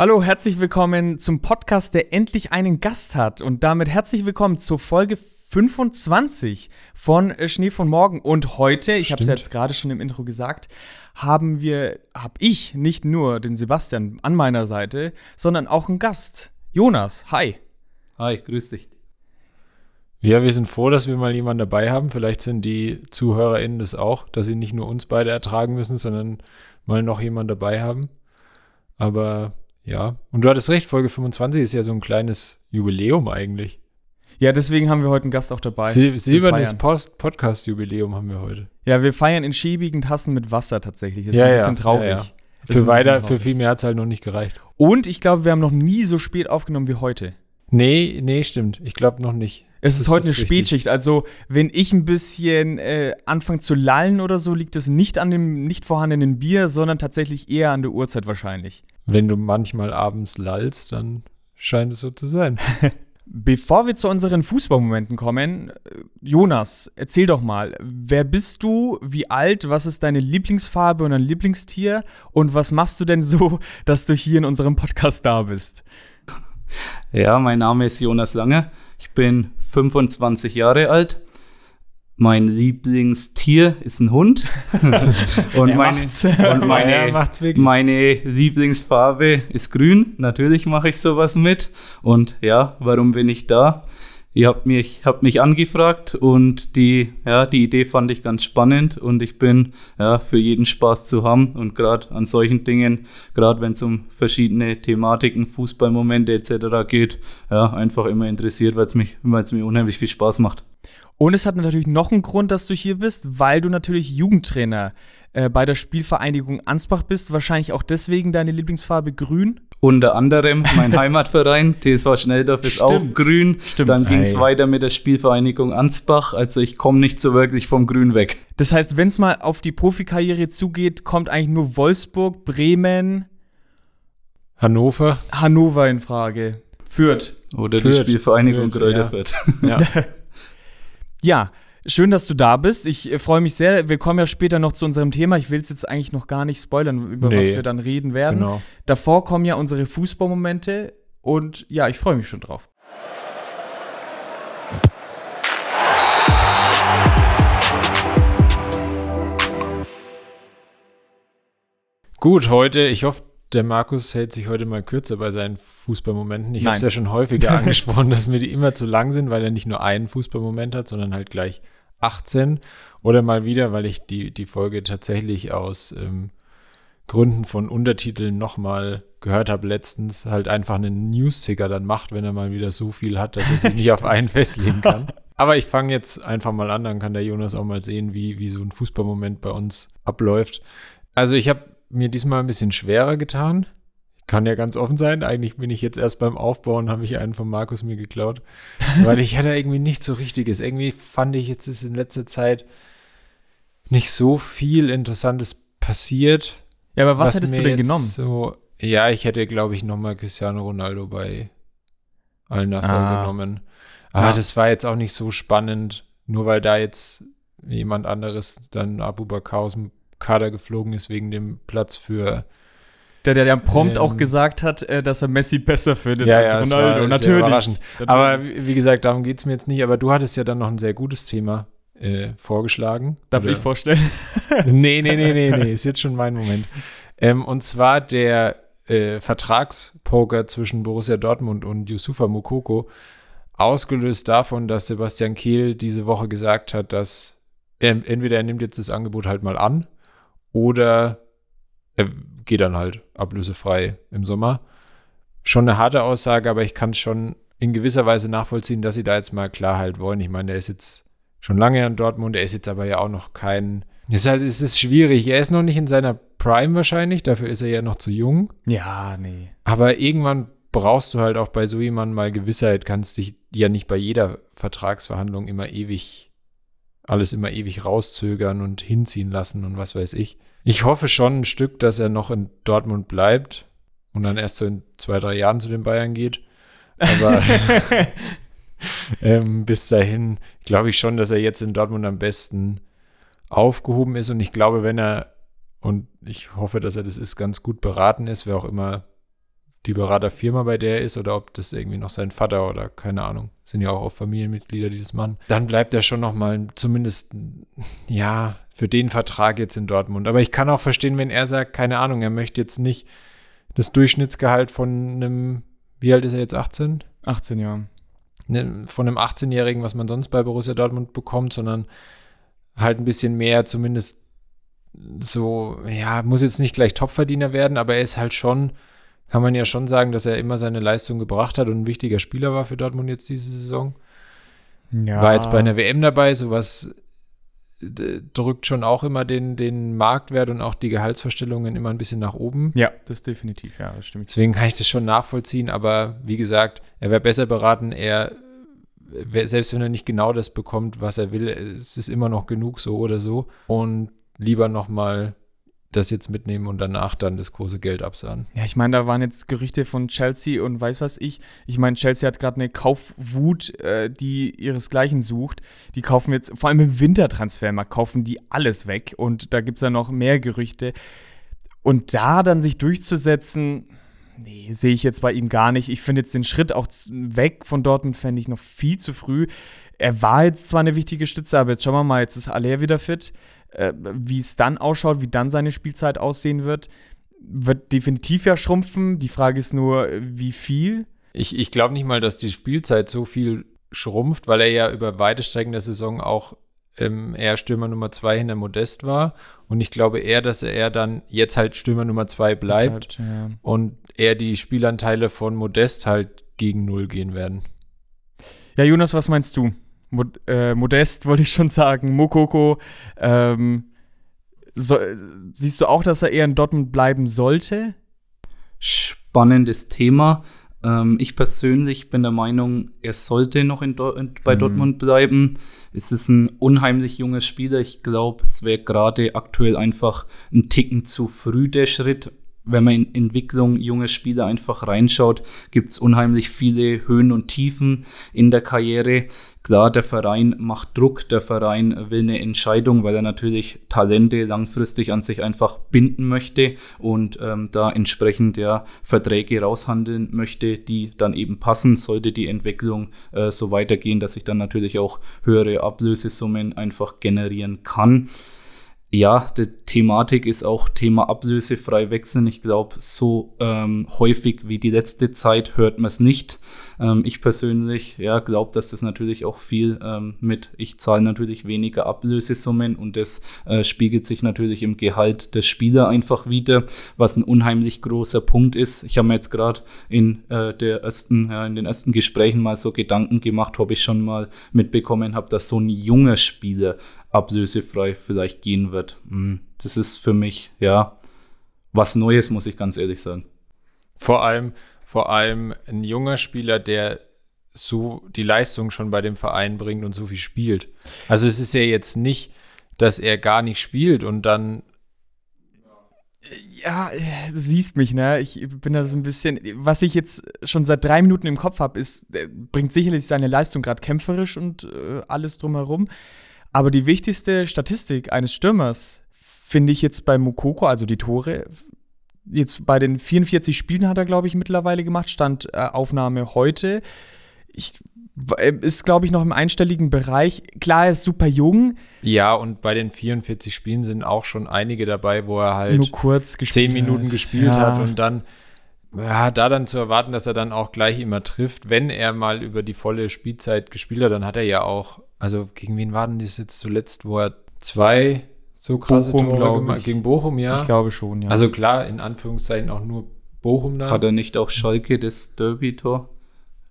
Hallo, herzlich willkommen zum Podcast, der endlich einen Gast hat. Und damit herzlich willkommen zur Folge 25 von äh, Schnee von Morgen. Und heute, ich habe es jetzt gerade schon im Intro gesagt, haben wir, habe ich nicht nur den Sebastian an meiner Seite, sondern auch einen Gast. Jonas, hi. Hi, grüß dich. Ja, wir sind froh, dass wir mal jemanden dabei haben. Vielleicht sind die ZuhörerInnen das auch, dass sie nicht nur uns beide ertragen müssen, sondern mal noch jemanden dabei haben. Aber ja, und du hattest recht, Folge 25 ist ja so ein kleines Jubiläum eigentlich. Ja, deswegen haben wir heute einen Gast auch dabei. Sil silbernes Podcast-Jubiläum haben wir heute. Ja, wir feiern in schäbigen Tassen mit Wasser tatsächlich. Das ist ja, ein bisschen ja, traurig. Ja, für weiter, für viel mehr hat es halt noch nicht gereicht. Und ich glaube, wir haben noch nie so spät aufgenommen wie heute. Nee, nee, stimmt. Ich glaube noch nicht. Es ist das heute ist eine Spätschicht. Richtig. Also, wenn ich ein bisschen äh, anfange zu lallen oder so, liegt es nicht an dem nicht vorhandenen Bier, sondern tatsächlich eher an der Uhrzeit wahrscheinlich. Wenn du manchmal abends lallst, dann scheint es so zu sein. Bevor wir zu unseren Fußballmomenten kommen, Jonas, erzähl doch mal, wer bist du, wie alt, was ist deine Lieblingsfarbe und dein Lieblingstier? Und was machst du denn so, dass du hier in unserem Podcast da bist? Ja, mein Name ist Jonas Lange, ich bin 25 Jahre alt mein Lieblingstier ist ein Hund. und, meine, und meine, meine, Lieblingsfarbe ist grün. Natürlich mache ich sowas mit. Und ja, warum bin ich da? Ihr habt mich, habt mich angefragt und die, ja, die Idee fand ich ganz spannend und ich bin ja, für jeden Spaß zu haben und gerade an solchen Dingen, gerade wenn es um verschiedene Thematiken, Fußballmomente etc. geht, ja, einfach immer interessiert, weil es mir unheimlich viel Spaß macht. Und es hat natürlich noch einen Grund, dass du hier bist, weil du natürlich Jugendtrainer äh, bei der Spielvereinigung Ansbach bist. Wahrscheinlich auch deswegen deine Lieblingsfarbe grün. Unter anderem mein Heimatverein, TSV Schnelldorf, ist Stimmt. auch grün. Stimmt. Dann ging es weiter mit der Spielvereinigung Ansbach. Also ich komme nicht so wirklich vom Grün weg. Das heißt, wenn es mal auf die Profikarriere zugeht, kommt eigentlich nur Wolfsburg, Bremen, Hannover. Hannover in Frage. Fürth. Oder Fürth. die Spielvereinigung Fürth. Ja. ja. Ja, schön, dass du da bist. Ich äh, freue mich sehr. Wir kommen ja später noch zu unserem Thema. Ich will es jetzt eigentlich noch gar nicht spoilern, über nee, was wir dann reden werden. Genau. Davor kommen ja unsere Fußballmomente und ja, ich freue mich schon drauf. Gut, heute, ich hoffe, der Markus hält sich heute mal kürzer bei seinen Fußballmomenten. Ich habe es ja schon häufiger angesprochen, dass mir die immer zu lang sind, weil er nicht nur einen Fußballmoment hat, sondern halt gleich 18. Oder mal wieder, weil ich die, die Folge tatsächlich aus ähm, Gründen von Untertiteln nochmal gehört habe letztens, halt einfach einen News-Ticker dann macht, wenn er mal wieder so viel hat, dass er sich nicht auf einen festlegen kann. Aber ich fange jetzt einfach mal an, dann kann der Jonas auch mal sehen, wie, wie so ein Fußballmoment bei uns abläuft. Also ich habe mir diesmal ein bisschen schwerer getan. Kann ja ganz offen sein. Eigentlich bin ich jetzt erst beim Aufbauen, habe ich einen von Markus mir geklaut. weil ich hatte irgendwie nicht so richtiges. Irgendwie fand ich jetzt ist in letzter Zeit nicht so viel Interessantes passiert. Ja, aber was, was hättest du denn genommen? So, ja, ich hätte, glaube ich, nochmal Cristiano Ronaldo bei Al-Nassr ah. genommen. Aber ja. das war jetzt auch nicht so spannend, nur weil da jetzt jemand anderes dann Abu Bakr aus dem Kader geflogen ist wegen dem Platz für der, der, der prompt ähm, auch gesagt hat, äh, dass er Messi besser findet ja, als ja, Ronaldo. Natürlich. Überraschend. Aber wie gesagt, darum geht es mir jetzt nicht. Aber du hattest ja dann noch ein sehr gutes Thema äh, vorgeschlagen. Darf oder? ich vorstellen? nee, nee, nee, nee, nee. Ist jetzt schon mein Moment. Ähm, und zwar der äh, Vertragspoker zwischen Borussia Dortmund und Yusufa Mukoko. Ausgelöst davon, dass Sebastian Kehl diese Woche gesagt hat, dass er, entweder er nimmt jetzt das Angebot halt mal an oder er geht dann halt ablösefrei im Sommer. Schon eine harte Aussage, aber ich kann es schon in gewisser Weise nachvollziehen, dass sie da jetzt mal Klarheit wollen. Ich meine, der ist jetzt schon lange in Dortmund, er ist jetzt aber ja auch noch kein. Es ist, halt, es ist schwierig. Er ist noch nicht in seiner Prime wahrscheinlich, dafür ist er ja noch zu jung. Ja, nee. Aber irgendwann brauchst du halt auch bei so jemandem mal Gewissheit, kannst dich ja nicht bei jeder Vertragsverhandlung immer ewig alles immer ewig rauszögern und hinziehen lassen und was weiß ich. Ich hoffe schon ein Stück, dass er noch in Dortmund bleibt und dann erst so in zwei, drei Jahren zu den Bayern geht. Aber ähm, bis dahin glaube ich schon, dass er jetzt in Dortmund am besten aufgehoben ist. Und ich glaube, wenn er, und ich hoffe, dass er das ist, ganz gut beraten ist, wer auch immer die Beraterfirma, bei der er ist, oder ob das irgendwie noch sein Vater oder keine Ahnung. Sind ja auch, auch Familienmitglieder, die das machen. Dann bleibt er schon noch mal zumindest, ja, für den Vertrag jetzt in Dortmund. Aber ich kann auch verstehen, wenn er sagt, keine Ahnung, er möchte jetzt nicht das Durchschnittsgehalt von einem, wie alt ist er jetzt, 18? 18, ja. Ne, von einem 18-Jährigen, was man sonst bei Borussia Dortmund bekommt, sondern halt ein bisschen mehr, zumindest so, ja, muss jetzt nicht gleich Topverdiener werden, aber er ist halt schon kann man ja schon sagen, dass er immer seine Leistung gebracht hat und ein wichtiger Spieler war für Dortmund jetzt diese Saison. Ja. War jetzt bei einer WM dabei, sowas drückt schon auch immer den, den Marktwert und auch die Gehaltsvorstellungen immer ein bisschen nach oben. Ja, das definitiv, ja, das stimmt. Deswegen kann ich das schon nachvollziehen, aber wie gesagt, er wäre besser beraten, er, selbst wenn er nicht genau das bekommt, was er will, es ist immer noch genug so oder so und lieber nochmal das jetzt mitnehmen und danach dann das große Geld absahen. Ja, ich meine, da waren jetzt Gerüchte von Chelsea und weiß was ich. Ich meine, Chelsea hat gerade eine Kaufwut, äh, die ihresgleichen sucht. Die kaufen jetzt, vor allem im Wintertransfermarkt, kaufen die alles weg. Und da gibt es ja noch mehr Gerüchte. Und da dann sich durchzusetzen, nee, sehe ich jetzt bei ihm gar nicht. Ich finde jetzt den Schritt auch weg von Dortmund, fände ich noch viel zu früh. Er war jetzt zwar eine wichtige Stütze, aber jetzt schauen wir mal, jetzt ist Aller wieder fit äh, wie es dann ausschaut, wie dann seine Spielzeit aussehen wird, wird definitiv ja schrumpfen. Die Frage ist nur, wie viel. Ich, ich glaube nicht mal, dass die Spielzeit so viel schrumpft, weil er ja über weite Strecken der Saison auch ähm, eher Stürmer Nummer zwei hinter Modest war. Und ich glaube eher, dass er dann jetzt halt Stürmer Nummer zwei bleibt halt, ja. und eher die Spielanteile von Modest halt gegen null gehen werden. Ja, Jonas, was meinst du? Mod, äh, Modest, wollte ich schon sagen, Mokoko. Ähm, so, siehst du auch, dass er eher in Dortmund bleiben sollte? Spannendes Thema. Ähm, ich persönlich bin der Meinung, er sollte noch in, in bei mhm. Dortmund bleiben. Es ist ein unheimlich junger Spieler. Ich glaube, es wäre gerade aktuell einfach ein Ticken zu früh der Schritt wenn man in Entwicklung junger Spieler einfach reinschaut, gibt es unheimlich viele Höhen und Tiefen in der Karriere. Klar, der Verein macht Druck, der Verein will eine Entscheidung, weil er natürlich Talente langfristig an sich einfach binden möchte und ähm, da entsprechend ja Verträge raushandeln möchte, die dann eben passen, sollte die Entwicklung äh, so weitergehen, dass ich dann natürlich auch höhere Ablösesummen einfach generieren kann ja, die Thematik ist auch Thema ablösefrei wechseln. Ich glaube, so ähm, häufig wie die letzte Zeit hört man es nicht. Ähm, ich persönlich ja, glaube, dass das natürlich auch viel ähm, mit, ich zahle natürlich weniger Ablösesummen und das äh, spiegelt sich natürlich im Gehalt der Spieler einfach wieder, was ein unheimlich großer Punkt ist. Ich habe mir jetzt gerade in, äh, ja, in den ersten Gesprächen mal so Gedanken gemacht, ob ich schon mal mitbekommen habe, dass so ein junger Spieler ablösefrei vielleicht gehen wird. Hm, das ist für mich, ja, was Neues, muss ich ganz ehrlich sagen. Vor allem, vor allem ein junger Spieler, der so die Leistung schon bei dem Verein bringt und so viel spielt. Also es ist ja jetzt nicht, dass er gar nicht spielt und dann ja, du siehst mich, ne? Ich bin da so ein bisschen. Was ich jetzt schon seit drei Minuten im Kopf habe, ist, bringt sicherlich seine Leistung gerade kämpferisch und äh, alles drumherum. Aber die wichtigste Statistik eines Stürmers finde ich jetzt bei Mukoko, also die Tore, jetzt bei den 44 Spielen hat er, glaube ich, mittlerweile gemacht, stand äh, Aufnahme heute. Ich, äh, ist, glaube ich, noch im einstelligen Bereich. Klar, er ist super jung. Ja, und bei den 44 Spielen sind auch schon einige dabei, wo er halt nur kurz 10 Minuten hat. gespielt ja. hat und dann ja, da dann zu erwarten, dass er dann auch gleich immer trifft, wenn er mal über die volle Spielzeit gespielt hat, dann hat er ja auch, also gegen wen war denn das jetzt zuletzt, wo er zwei so krasse Bochum, Tore gemacht gegen Bochum, ja? Ich glaube schon, ja. Also klar, in Anführungszeichen auch nur Bochum da. Hat er nicht auch Schalke das Derby-Tor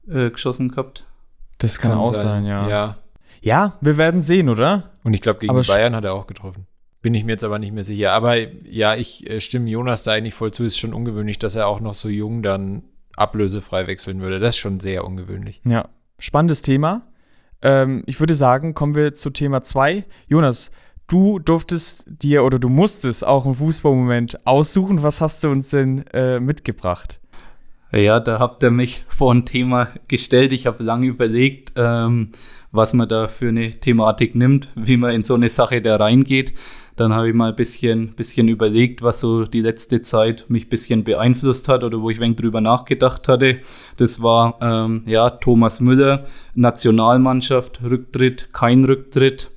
äh, geschossen gehabt? Das kann, kann auch sein, sein, ja. Ja. Ja, wir werden sehen, oder? Und ich glaube, gegen Aber Bayern hat er auch getroffen. Bin ich mir jetzt aber nicht mehr sicher. Aber ja, ich äh, stimme Jonas da eigentlich voll zu. Ist schon ungewöhnlich, dass er auch noch so jung dann ablösefrei wechseln würde. Das ist schon sehr ungewöhnlich. Ja, spannendes Thema. Ähm, ich würde sagen, kommen wir zu Thema 2. Jonas, du durftest dir oder du musstest auch einen Fußballmoment aussuchen. Was hast du uns denn äh, mitgebracht? Ja, da habt ihr mich vor ein Thema gestellt. Ich habe lange überlegt, ähm, was man da für eine Thematik nimmt, wie man in so eine Sache da reingeht. Dann habe ich mal ein bisschen, bisschen überlegt, was so die letzte Zeit mich ein bisschen beeinflusst hat oder wo ich wenig drüber nachgedacht hatte. Das war ähm, ja Thomas Müller, Nationalmannschaft, Rücktritt, kein Rücktritt.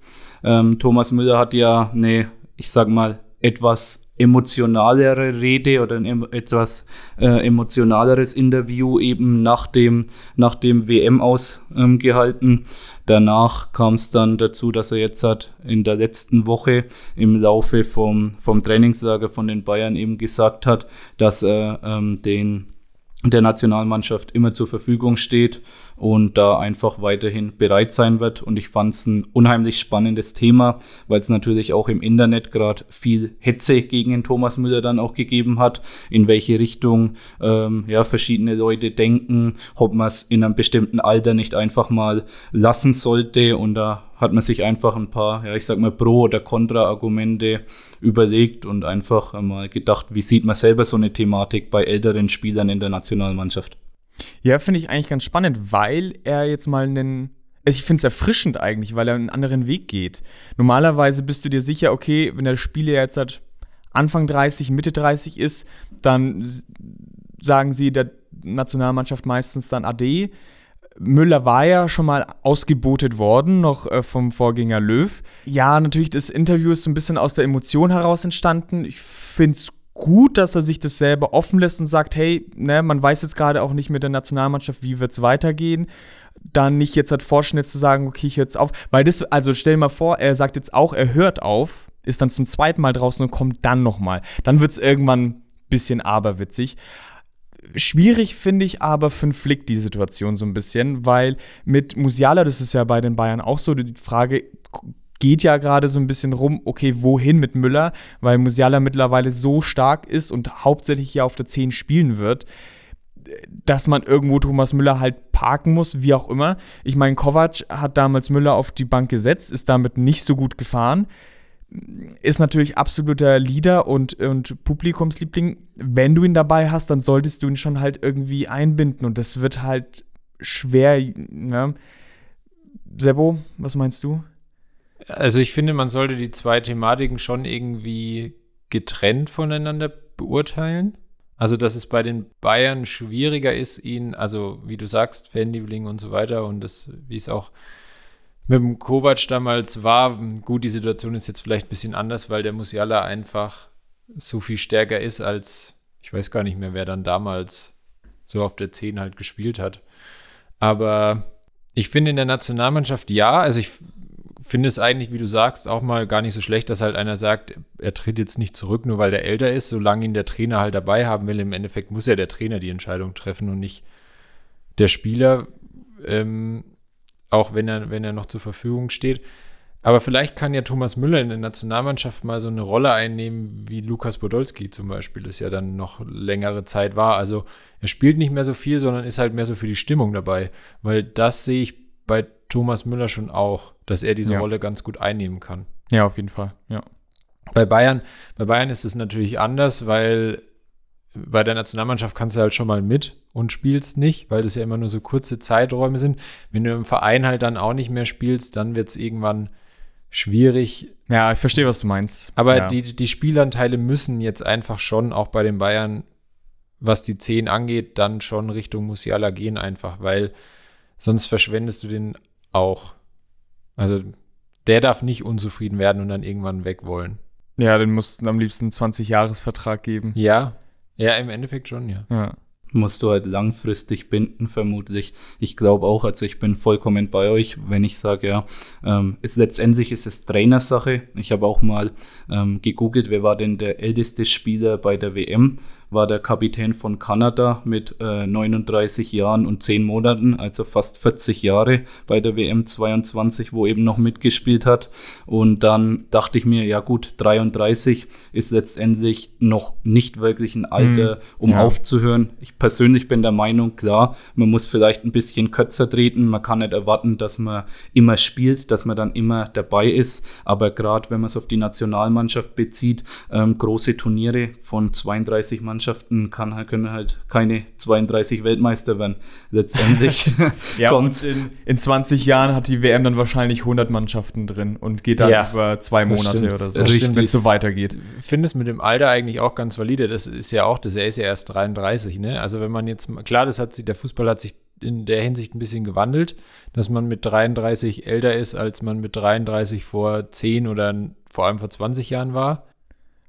Ähm, Thomas Müller hat ja eine, ich sag mal, etwas emotionalere Rede oder ein etwas äh, emotionaleres Interview eben nach dem, nach dem WM ausgehalten. Ähm, Danach kam es dann dazu, dass er jetzt hat in der letzten Woche im Laufe vom, vom Trainingslager von den Bayern eben gesagt hat, dass er ähm, den der Nationalmannschaft immer zur Verfügung steht und da einfach weiterhin bereit sein wird. Und ich fand es ein unheimlich spannendes Thema, weil es natürlich auch im Internet gerade viel Hetze gegen den Thomas Müller dann auch gegeben hat, in welche Richtung ähm, ja, verschiedene Leute denken, ob man es in einem bestimmten Alter nicht einfach mal lassen sollte. Und da hat man sich einfach ein paar, ja, ich sag mal, Pro- oder Kontra-Argumente überlegt und einfach mal gedacht, wie sieht man selber so eine Thematik bei älteren Spielern in der Nationalmannschaft? Ja, finde ich eigentlich ganz spannend, weil er jetzt mal einen. Also ich finde es erfrischend eigentlich, weil er einen anderen Weg geht. Normalerweise bist du dir sicher, okay, wenn der Spieler jetzt halt Anfang 30, Mitte 30 ist, dann sagen sie der Nationalmannschaft meistens dann AD. Müller war ja schon mal ausgebotet worden, noch äh, vom Vorgänger Löw. Ja, natürlich, das Interview ist so ein bisschen aus der Emotion heraus entstanden. Ich finde es gut, dass er sich das selber offen lässt und sagt, hey, ne, man weiß jetzt gerade auch nicht mit der Nationalmannschaft, wie wird es weitergehen. Dann nicht jetzt halt vorschnell zu sagen, okay, ich höre jetzt auf. Weil das, also stell dir mal vor, er sagt jetzt auch, er hört auf, ist dann zum zweiten Mal draußen und kommt dann nochmal. Dann wird es irgendwann ein bisschen aberwitzig. Schwierig finde ich aber für einen Flick die Situation so ein bisschen, weil mit Musiala, das ist ja bei den Bayern auch so, die Frage, geht ja gerade so ein bisschen rum, okay, wohin mit Müller, weil Musiala mittlerweile so stark ist und hauptsächlich hier auf der 10 spielen wird, dass man irgendwo Thomas Müller halt parken muss, wie auch immer. Ich meine, Kovac hat damals Müller auf die Bank gesetzt, ist damit nicht so gut gefahren ist natürlich absoluter Leader und, und Publikumsliebling. Wenn du ihn dabei hast, dann solltest du ihn schon halt irgendwie einbinden und das wird halt schwer. Ne? Sebo, was meinst du? Also ich finde, man sollte die zwei Thematiken schon irgendwie getrennt voneinander beurteilen. Also, dass es bei den Bayern schwieriger ist, ihn, also wie du sagst, Fanliebling und so weiter und das, wie es auch mit dem Kovac damals war, gut, die Situation ist jetzt vielleicht ein bisschen anders, weil der Musiala einfach so viel stärker ist als, ich weiß gar nicht mehr, wer dann damals so auf der 10 halt gespielt hat. Aber ich finde in der Nationalmannschaft ja, also ich finde es eigentlich, wie du sagst, auch mal gar nicht so schlecht, dass halt einer sagt, er tritt jetzt nicht zurück, nur weil der älter ist, solange ihn der Trainer halt dabei haben will. Im Endeffekt muss ja der Trainer die Entscheidung treffen und nicht der Spieler, ähm, auch wenn er, wenn er noch zur Verfügung steht. Aber vielleicht kann ja Thomas Müller in der Nationalmannschaft mal so eine Rolle einnehmen, wie Lukas Podolski zum Beispiel, das ja dann noch längere Zeit war. Also er spielt nicht mehr so viel, sondern ist halt mehr so für die Stimmung dabei. Weil das sehe ich bei Thomas Müller schon auch, dass er diese ja. Rolle ganz gut einnehmen kann. Ja, auf jeden Fall, ja. Bei Bayern, bei Bayern ist es natürlich anders, weil bei der Nationalmannschaft kannst du halt schon mal mit und spielst nicht, weil das ja immer nur so kurze Zeiträume sind. Wenn du im Verein halt dann auch nicht mehr spielst, dann wird es irgendwann schwierig. Ja, ich verstehe, was du meinst. Aber ja. die, die Spielanteile müssen jetzt einfach schon, auch bei den Bayern, was die 10 angeht, dann schon Richtung Musiala gehen, einfach, weil sonst verschwendest du den auch. Also der darf nicht unzufrieden werden und dann irgendwann weg wollen. Ja, den mussten am liebsten 20-Jahres-Vertrag geben. Ja, ja, im Endeffekt schon, ja. ja. Musst du halt langfristig binden, vermutlich. Ich glaube auch, also ich bin vollkommen bei euch, wenn ich sage, ja, ähm, ist, letztendlich ist es Trainersache. Ich habe auch mal ähm, gegoogelt, wer war denn der älteste Spieler bei der WM war der Kapitän von Kanada mit äh, 39 Jahren und 10 Monaten, also fast 40 Jahre bei der WM 22, wo eben noch mitgespielt hat. Und dann dachte ich mir, ja gut, 33 ist letztendlich noch nicht wirklich ein Alter, hm, um ja. aufzuhören. Ich persönlich bin der Meinung, klar, man muss vielleicht ein bisschen kürzer treten. Man kann nicht erwarten, dass man immer spielt, dass man dann immer dabei ist. Aber gerade wenn man es auf die Nationalmannschaft bezieht, ähm, große Turniere von 32 Mannschaften, Mannschaften kann, können halt keine 32 Weltmeister werden. Letztendlich ja, und in, in 20 Jahren hat die WM dann wahrscheinlich 100 Mannschaften drin und geht dann ja, über zwei Monate oder so, wenn es so weitergeht. Ich finde es mit dem Alter eigentlich auch ganz valide. Das ist ja auch, das er ist ja erst 33, ne? Also wenn man jetzt, klar, das hat sich, der Fußball hat sich in der Hinsicht ein bisschen gewandelt, dass man mit 33 älter ist, als man mit 33 vor 10 oder vor allem vor 20 Jahren war.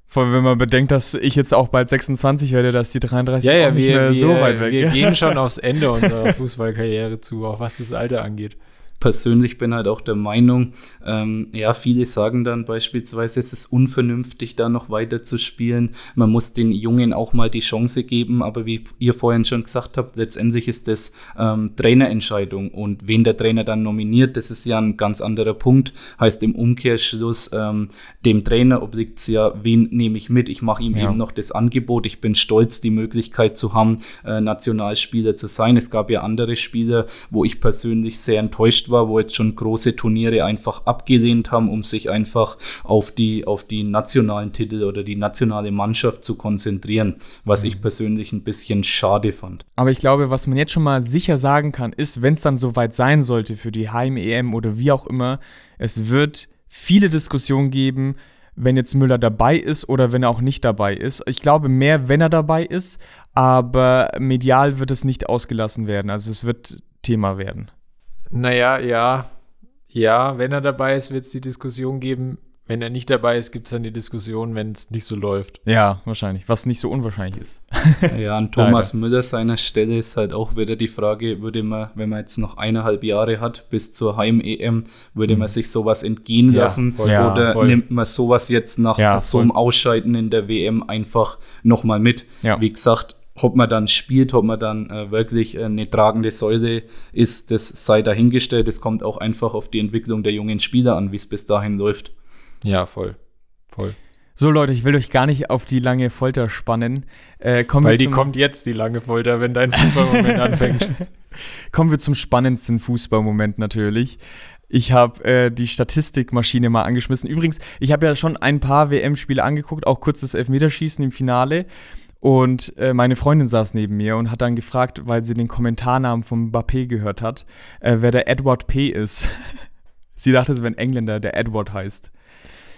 Vor allem, wenn man bedenkt, dass ich jetzt auch bald 26 werde, dass die 33 ja, ja, nicht wir, mehr wir, so weit weg. Wir gehen schon aufs Ende unserer Fußballkarriere zu, auch was das Alter angeht persönlich bin halt auch der Meinung, ähm, ja, viele sagen dann beispielsweise, es ist unvernünftig, da noch weiter zu spielen. Man muss den Jungen auch mal die Chance geben, aber wie ihr vorhin schon gesagt habt, letztendlich ist das ähm, Trainerentscheidung und wen der Trainer dann nominiert, das ist ja ein ganz anderer Punkt. Heißt im Umkehrschluss, ähm, dem Trainer obliegt es ja, wen nehme ich mit? Ich mache ihm ja. eben noch das Angebot. Ich bin stolz, die Möglichkeit zu haben, äh, Nationalspieler zu sein. Es gab ja andere Spieler, wo ich persönlich sehr enttäuscht war war, wo jetzt schon große Turniere einfach abgelehnt haben, um sich einfach auf die, auf die nationalen Titel oder die nationale Mannschaft zu konzentrieren, was mhm. ich persönlich ein bisschen schade fand. Aber ich glaube, was man jetzt schon mal sicher sagen kann, ist, wenn es dann soweit sein sollte für die Heim-EM oder wie auch immer, es wird viele Diskussionen geben, wenn jetzt Müller dabei ist oder wenn er auch nicht dabei ist. Ich glaube mehr, wenn er dabei ist, aber medial wird es nicht ausgelassen werden. Also es wird Thema werden. Naja, ja. Ja, wenn er dabei ist, wird es die Diskussion geben. Wenn er nicht dabei ist, gibt es dann die Diskussion, wenn es nicht so läuft. Ja, wahrscheinlich. Was nicht so unwahrscheinlich ist. ja, an Thomas Müller seiner Stelle ist halt auch wieder die Frage, würde man, wenn man jetzt noch eineinhalb Jahre hat bis zur Heim-EM, würde mhm. man sich sowas entgehen ja, lassen? Voll, oder ja, nimmt man sowas jetzt nach ja, so einem Ausscheiden in der WM einfach nochmal mit? Wie gesagt, ob man dann spielt, ob man dann äh, wirklich eine tragende Säule ist, das sei dahingestellt. Es kommt auch einfach auf die Entwicklung der jungen Spieler an, wie es bis dahin läuft. Ja, voll. Voll. So Leute, ich will euch gar nicht auf die lange Folter spannen. Äh, Weil die kommt jetzt, die lange Folter, wenn dein Fußballmoment anfängt. kommen wir zum spannendsten Fußballmoment natürlich. Ich habe äh, die Statistikmaschine mal angeschmissen. Übrigens, ich habe ja schon ein paar WM-Spiele angeguckt, auch kurzes Elfmeterschießen im Finale. Und äh, meine Freundin saß neben mir und hat dann gefragt, weil sie den Kommentarnamen von Mbappé gehört hat, äh, wer der Edward P. ist. sie dachte, es wäre ein Engländer, der Edward heißt.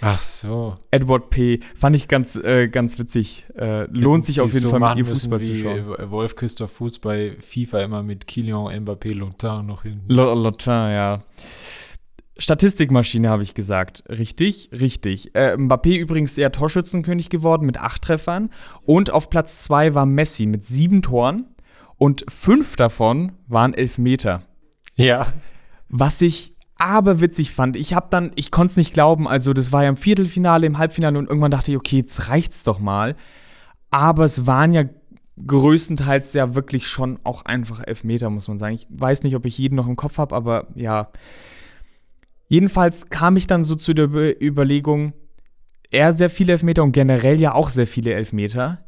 Ach so. Edward P. Fand ich ganz, äh, ganz witzig. Äh, lohnt sich auf jeden so Fall, mit ihr Fußball zu schauen. Wolf Christoph Fuß bei FIFA immer mit Kilian Mbappé Lotin noch hin. Lotin, ja. Statistikmaschine habe ich gesagt. Richtig, richtig. Äh, Mbappé übrigens eher Torschützenkönig geworden mit acht Treffern. Und auf Platz zwei war Messi mit sieben Toren. Und fünf davon waren Elfmeter. Ja. Was ich aber witzig fand, ich habe dann, ich konnte es nicht glauben, also das war ja im Viertelfinale, im Halbfinale und irgendwann dachte ich, okay, jetzt reicht's doch mal. Aber es waren ja größtenteils ja wirklich schon auch einfach Elfmeter, muss man sagen. Ich weiß nicht, ob ich jeden noch im Kopf habe, aber ja. Jedenfalls kam ich dann so zu der Überlegung, er sehr viele Elfmeter und generell ja auch sehr viele Elfmeter.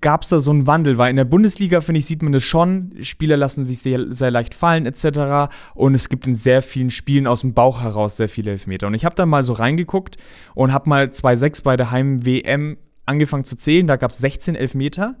Gab es da so einen Wandel? Weil in der Bundesliga, finde ich, sieht man das schon. Spieler lassen sich sehr, sehr leicht fallen, etc. Und es gibt in sehr vielen Spielen aus dem Bauch heraus sehr viele Elfmeter. Und ich habe da mal so reingeguckt und habe mal 2-6 bei der Heim-WM angefangen zu zählen. Da gab es 16 Elfmeter.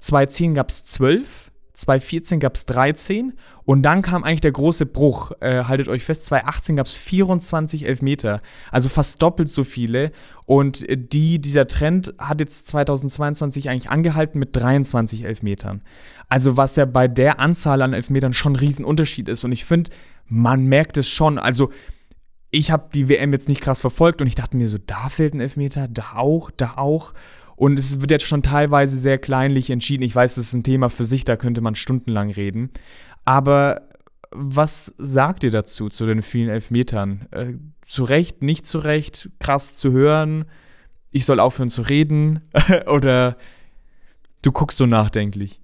2-10 gab es 12. 2014 gab es 13 und dann kam eigentlich der große Bruch. Äh, haltet euch fest, 2018 gab es 24 Elfmeter, also fast doppelt so viele. Und die, dieser Trend hat jetzt 2022 eigentlich angehalten mit 23 Elfmetern. Also was ja bei der Anzahl an Elfmetern schon ein Riesenunterschied ist. Und ich finde, man merkt es schon. Also ich habe die WM jetzt nicht krass verfolgt und ich dachte mir so, da fehlt ein Elfmeter, da auch, da auch. Und es wird jetzt schon teilweise sehr kleinlich entschieden. Ich weiß, das ist ein Thema für sich, da könnte man stundenlang reden. Aber was sagt ihr dazu, zu den vielen Elfmetern? Äh, zu Recht, nicht zu Recht, krass zu hören? Ich soll aufhören zu reden? Oder du guckst so nachdenklich?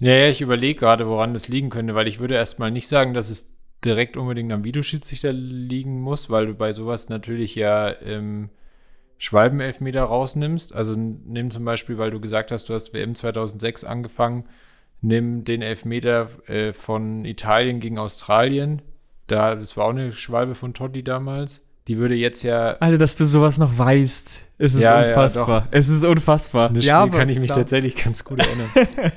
Ja, ja, ich überlege gerade, woran das liegen könnte, weil ich würde erstmal nicht sagen, dass es direkt unbedingt am Videoschiedsrichter liegen muss, weil du bei sowas natürlich ja ähm, Schwalbenelfmeter rausnimmst, also nimm zum Beispiel, weil du gesagt hast, du hast WM 2006 angefangen, nimm den Elfmeter äh, von Italien gegen Australien. Da, das war auch eine Schwalbe von Totti damals. die würde jetzt ja. Alter, dass du sowas noch weißt. Es ist ja, unfassbar. Ja, es ist unfassbar. Das ja, kann ich mich klar. tatsächlich ganz gut erinnern.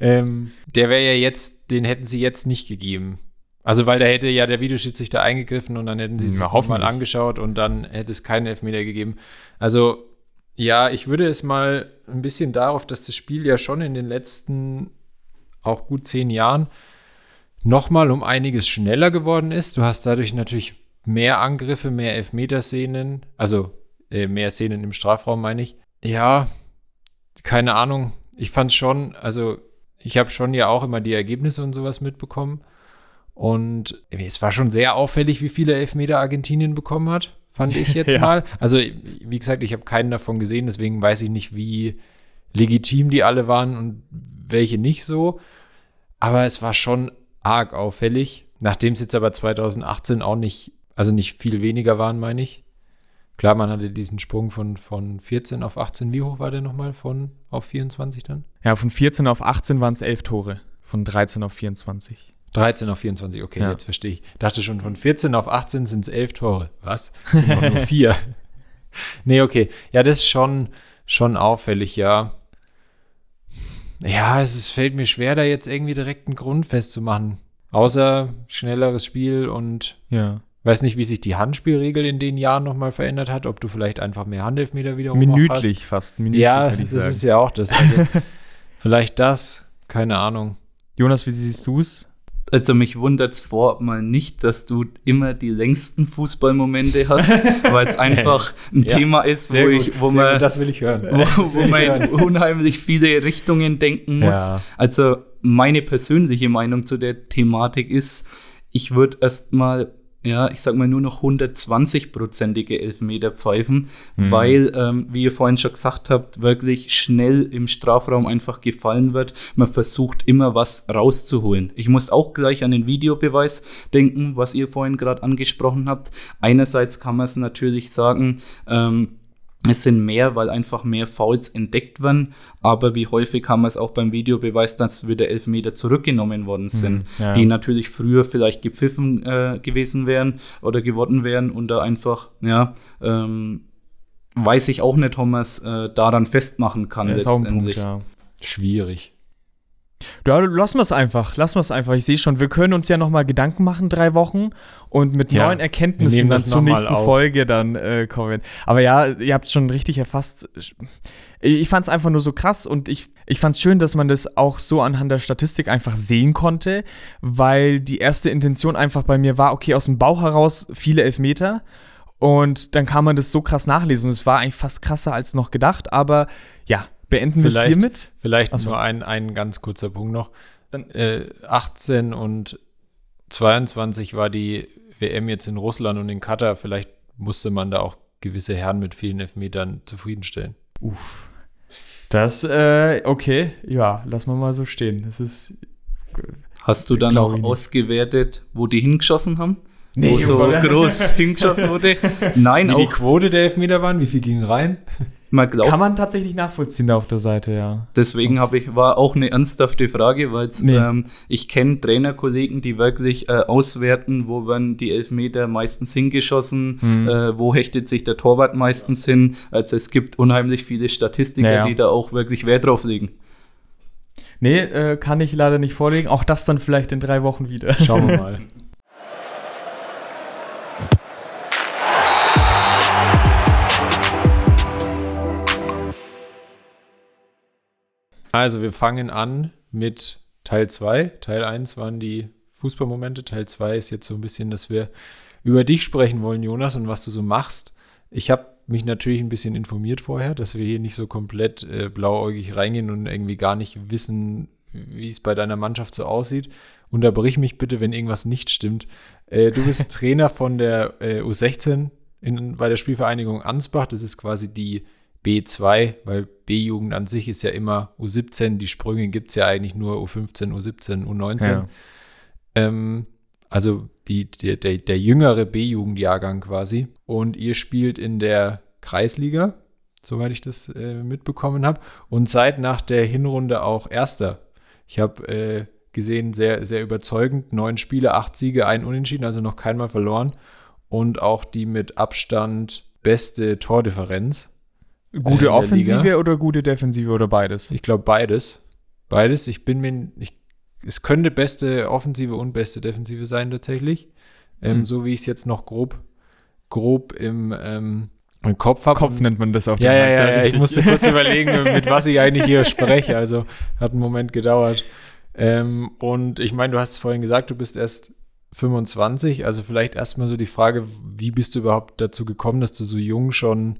ähm, der wäre ja jetzt, den hätten sie jetzt nicht gegeben. Also, weil da hätte ja der Videoschiedsrichter eingegriffen und dann hätten sie es mal angeschaut und dann hätte es keinen Elfmeter gegeben. Also, ja, ich würde es mal ein bisschen darauf, dass das Spiel ja schon in den letzten auch gut zehn Jahren nochmal um einiges schneller geworden ist. Du hast dadurch natürlich mehr Angriffe, mehr Elfmeterszenen, also äh, mehr Szenen im Strafraum, meine ich. Ja, keine Ahnung. Ich fand schon, also ich habe schon ja auch immer die Ergebnisse und sowas mitbekommen. Und es war schon sehr auffällig, wie viele Elfmeter Argentinien bekommen hat, fand ich jetzt ja. mal. Also, wie gesagt, ich habe keinen davon gesehen, deswegen weiß ich nicht, wie legitim die alle waren und welche nicht so. Aber es war schon arg auffällig, nachdem es jetzt aber 2018 auch nicht, also nicht viel weniger waren, meine ich. Klar, man hatte diesen Sprung von, von 14 auf 18. Wie hoch war der nochmal von auf 24 dann? Ja, von 14 auf 18 waren es 11 Tore. Von 13 auf 24. 13 auf 24, okay, ja. jetzt verstehe ich. Dachte schon, von 14 auf 18 sind es 11 Tore. Was? Das sind nur vier. nee, okay. Ja, das ist schon, schon auffällig, ja. Ja, es ist, fällt mir schwer, da jetzt irgendwie direkt einen Grund festzumachen. Außer schnelleres Spiel und ja. weiß nicht, wie sich die Handspielregel in den Jahren nochmal verändert hat, ob du vielleicht einfach mehr Handelfmeter wiederum Minütlich fast. Minütlich, ja, das sagen. ist ja auch das. Also, vielleicht das, keine Ahnung. Jonas, wie siehst du es? Also mich wundert es vor mal nicht, dass du immer die längsten Fußballmomente hast, weil es einfach ein ja, Thema ist, wo ich, wo man, gut, das will ich hören, wo, wo man hören. unheimlich viele Richtungen denken muss. Ja. Also meine persönliche Meinung zu der Thematik ist, ich würde erstmal ja, ich sag mal nur noch 120-prozentige Elfmeter pfeifen, mhm. weil, ähm, wie ihr vorhin schon gesagt habt, wirklich schnell im Strafraum einfach gefallen wird. Man versucht immer was rauszuholen. Ich muss auch gleich an den Videobeweis denken, was ihr vorhin gerade angesprochen habt. Einerseits kann man es natürlich sagen, ähm, es sind mehr, weil einfach mehr Fouls entdeckt werden. Aber wie häufig haben wir es auch beim Videobeweis, dass wieder Elfmeter zurückgenommen worden sind, mhm, ja. die natürlich früher vielleicht gepfiffen äh, gewesen wären oder geworden wären und da einfach, ja, ähm, weiß ich auch nicht, ob man es äh, daran festmachen kann. Ja, letztendlich. Punkt, ja. Schwierig. Ja, lassen wir es einfach. Lassen wir es einfach. Ich sehe schon, wir können uns ja noch mal Gedanken machen, drei Wochen und mit ja, neuen Erkenntnissen dann zur nächsten Folge dann äh, kommen. Aber ja, ihr habt es schon richtig erfasst. Ich fand es einfach nur so krass und ich, ich fand es schön, dass man das auch so anhand der Statistik einfach sehen konnte, weil die erste Intention einfach bei mir war, okay, aus dem Bauch heraus viele Elfmeter und dann kann man das so krass nachlesen und es war eigentlich fast krasser als noch gedacht, aber ja, Beenden wir es hiermit? Vielleicht Achso. nur ein, ein ganz kurzer Punkt noch. Dann, äh, 18 und 22 war die WM jetzt in Russland und in Katar. Vielleicht musste man da auch gewisse Herren mit vielen Elfmetern zufriedenstellen. Uff. Das, äh, okay, ja, lass mal mal so stehen. Das ist. Hast du dann auch ausgewertet, wo die hingeschossen haben? Nee, wo so groß hingeschossen wurde? Nein, wie auch. die Quote der Elfmeter waren, wie viel ging rein? Man glaubt, Kann man tatsächlich nachvollziehen da auf der Seite, ja. Deswegen habe ich, war auch eine ernsthafte Frage, weil nee. ähm, ich kenne Trainerkollegen, die wirklich äh, auswerten, wo werden die Elfmeter meistens hingeschossen, mhm. äh, wo hechtet sich der Torwart meistens hin. Also es gibt unheimlich viele Statistiker, ja, die da auch wirklich Wert drauf legen. Nee, äh, kann ich leider nicht vorlegen. Auch das dann vielleicht in drei Wochen wieder. Schauen wir mal. Also, wir fangen an mit Teil 2. Teil 1 waren die Fußballmomente. Teil 2 ist jetzt so ein bisschen, dass wir über dich sprechen wollen, Jonas, und was du so machst. Ich habe mich natürlich ein bisschen informiert vorher, dass wir hier nicht so komplett äh, blauäugig reingehen und irgendwie gar nicht wissen, wie es bei deiner Mannschaft so aussieht. Unterbrich mich bitte, wenn irgendwas nicht stimmt. Äh, du bist Trainer von der äh, U16 in, bei der Spielvereinigung Ansbach. Das ist quasi die B2, weil B-Jugend an sich ist ja immer U17, die Sprünge gibt es ja eigentlich nur U15, U17, U19. Ja. Ähm, also die, der, der, der jüngere B-Jugendjahrgang quasi. Und ihr spielt in der Kreisliga, soweit ich das äh, mitbekommen habe. Und seid nach der Hinrunde auch Erster. Ich habe äh, gesehen, sehr, sehr überzeugend. Neun Spiele, acht Siege, ein Unentschieden, also noch keinmal verloren. und auch die mit Abstand beste Tordifferenz. Gute äh, Offensive oder gute Defensive oder beides? Ich glaube beides. Beides. Ich bin mir, ich, es könnte beste Offensive und beste Defensive sein tatsächlich. Ähm, mhm. So wie ich es jetzt noch grob, grob im, ähm, im Kopf habe. Kopf nennt man das auch. Ja, ja, ja, ja, ich musste kurz überlegen, mit was ich eigentlich hier spreche. Also hat einen Moment gedauert. Ähm, und ich meine, du hast es vorhin gesagt, du bist erst 25. Also vielleicht erstmal so die Frage, wie bist du überhaupt dazu gekommen, dass du so jung schon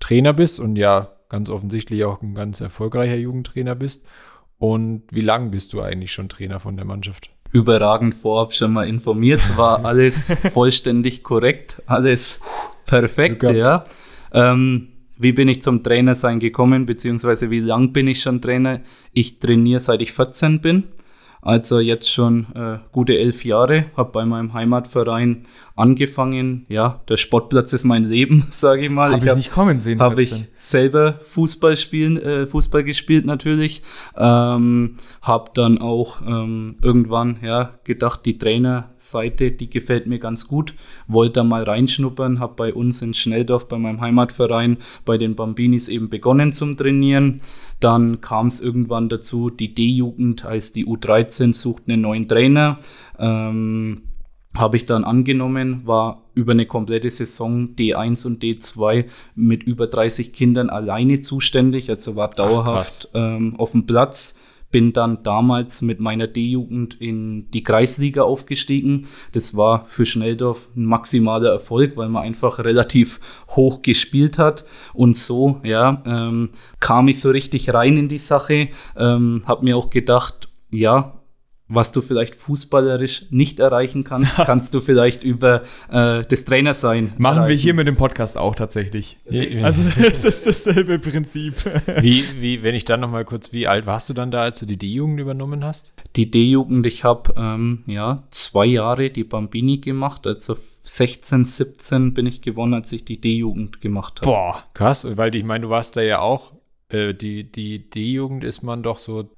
Trainer bist und ja, ganz offensichtlich auch ein ganz erfolgreicher Jugendtrainer bist. Und wie lange bist du eigentlich schon Trainer von der Mannschaft? Überragend vorab schon mal informiert, war alles vollständig korrekt, alles perfekt, ja. Ähm, wie bin ich zum Trainer sein gekommen, beziehungsweise wie lang bin ich schon Trainer? Ich trainiere seit ich 14 bin. Also jetzt schon äh, gute elf Jahre, habe bei meinem Heimatverein angefangen. Ja, der Sportplatz ist mein Leben, sage ich mal. Hab ich, ich hab, nicht kommen sehen. Habe ich selber Fußball spielen, äh, Fußball gespielt natürlich. Ähm, habe dann auch ähm, irgendwann ja gedacht, die Trainerseite, die gefällt mir ganz gut. Wollte da mal reinschnuppern. Habe bei uns in Schnelldorf bei meinem Heimatverein bei den Bambinis eben begonnen zum Trainieren. Dann kam es irgendwann dazu, die D-Jugend heißt die U13 sucht einen neuen Trainer. Ähm, habe ich dann angenommen, war über eine komplette Saison D1 und D2 mit über 30 Kindern alleine zuständig, also war dauerhaft Ach, ähm, auf dem Platz. Bin dann damals mit meiner D-Jugend in die Kreisliga aufgestiegen. Das war für Schnelldorf ein maximaler Erfolg, weil man einfach relativ hoch gespielt hat. Und so, ja, ähm, kam ich so richtig rein in die Sache. Ähm, habe mir auch gedacht, ja, was du vielleicht fußballerisch nicht erreichen kannst, kannst du vielleicht über äh, das Trainer sein. Machen erreichen. wir hier mit dem Podcast auch tatsächlich. Also das ist dasselbe Prinzip. Wie, wie, wenn ich dann noch mal kurz, wie alt warst du dann da, als du die D-Jugend übernommen hast? Die D-Jugend, ich habe ähm, ja zwei Jahre die Bambini gemacht, also 16, 17 bin ich gewonnen, als ich die D-Jugend gemacht habe. Boah, krass, weil ich meine, du warst da ja auch, äh, die die D-Jugend ist man doch so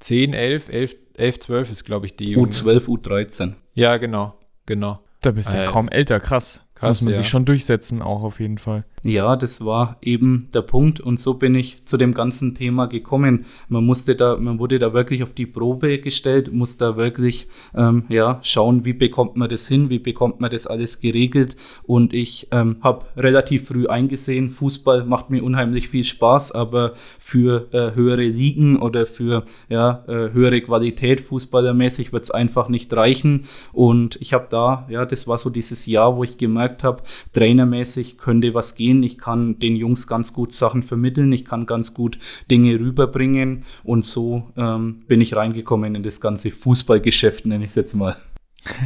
10, 11, 11, 11, 12 ist, glaube ich, die Jugend. U12, U13. Ja, genau, genau. Da bist du äh, kaum älter, krass. Krass, Muss man ja. sich schon durchsetzen, auch auf jeden Fall. Ja, das war eben der Punkt und so bin ich zu dem ganzen Thema gekommen. Man musste da, man wurde da wirklich auf die Probe gestellt, muss da wirklich ähm, ja schauen, wie bekommt man das hin, wie bekommt man das alles geregelt. Und ich ähm, habe relativ früh eingesehen, Fußball macht mir unheimlich viel Spaß, aber für äh, höhere Ligen oder für ja äh, höhere Qualität fußballermäßig wird es einfach nicht reichen. Und ich habe da, ja, das war so dieses Jahr, wo ich gemerkt habe, trainermäßig könnte was gehen verstehen, ich kann den Jungs ganz gut Sachen vermitteln, ich kann ganz gut Dinge rüberbringen und so ähm, bin ich reingekommen in das ganze Fußballgeschäft, nenne ich es jetzt mal.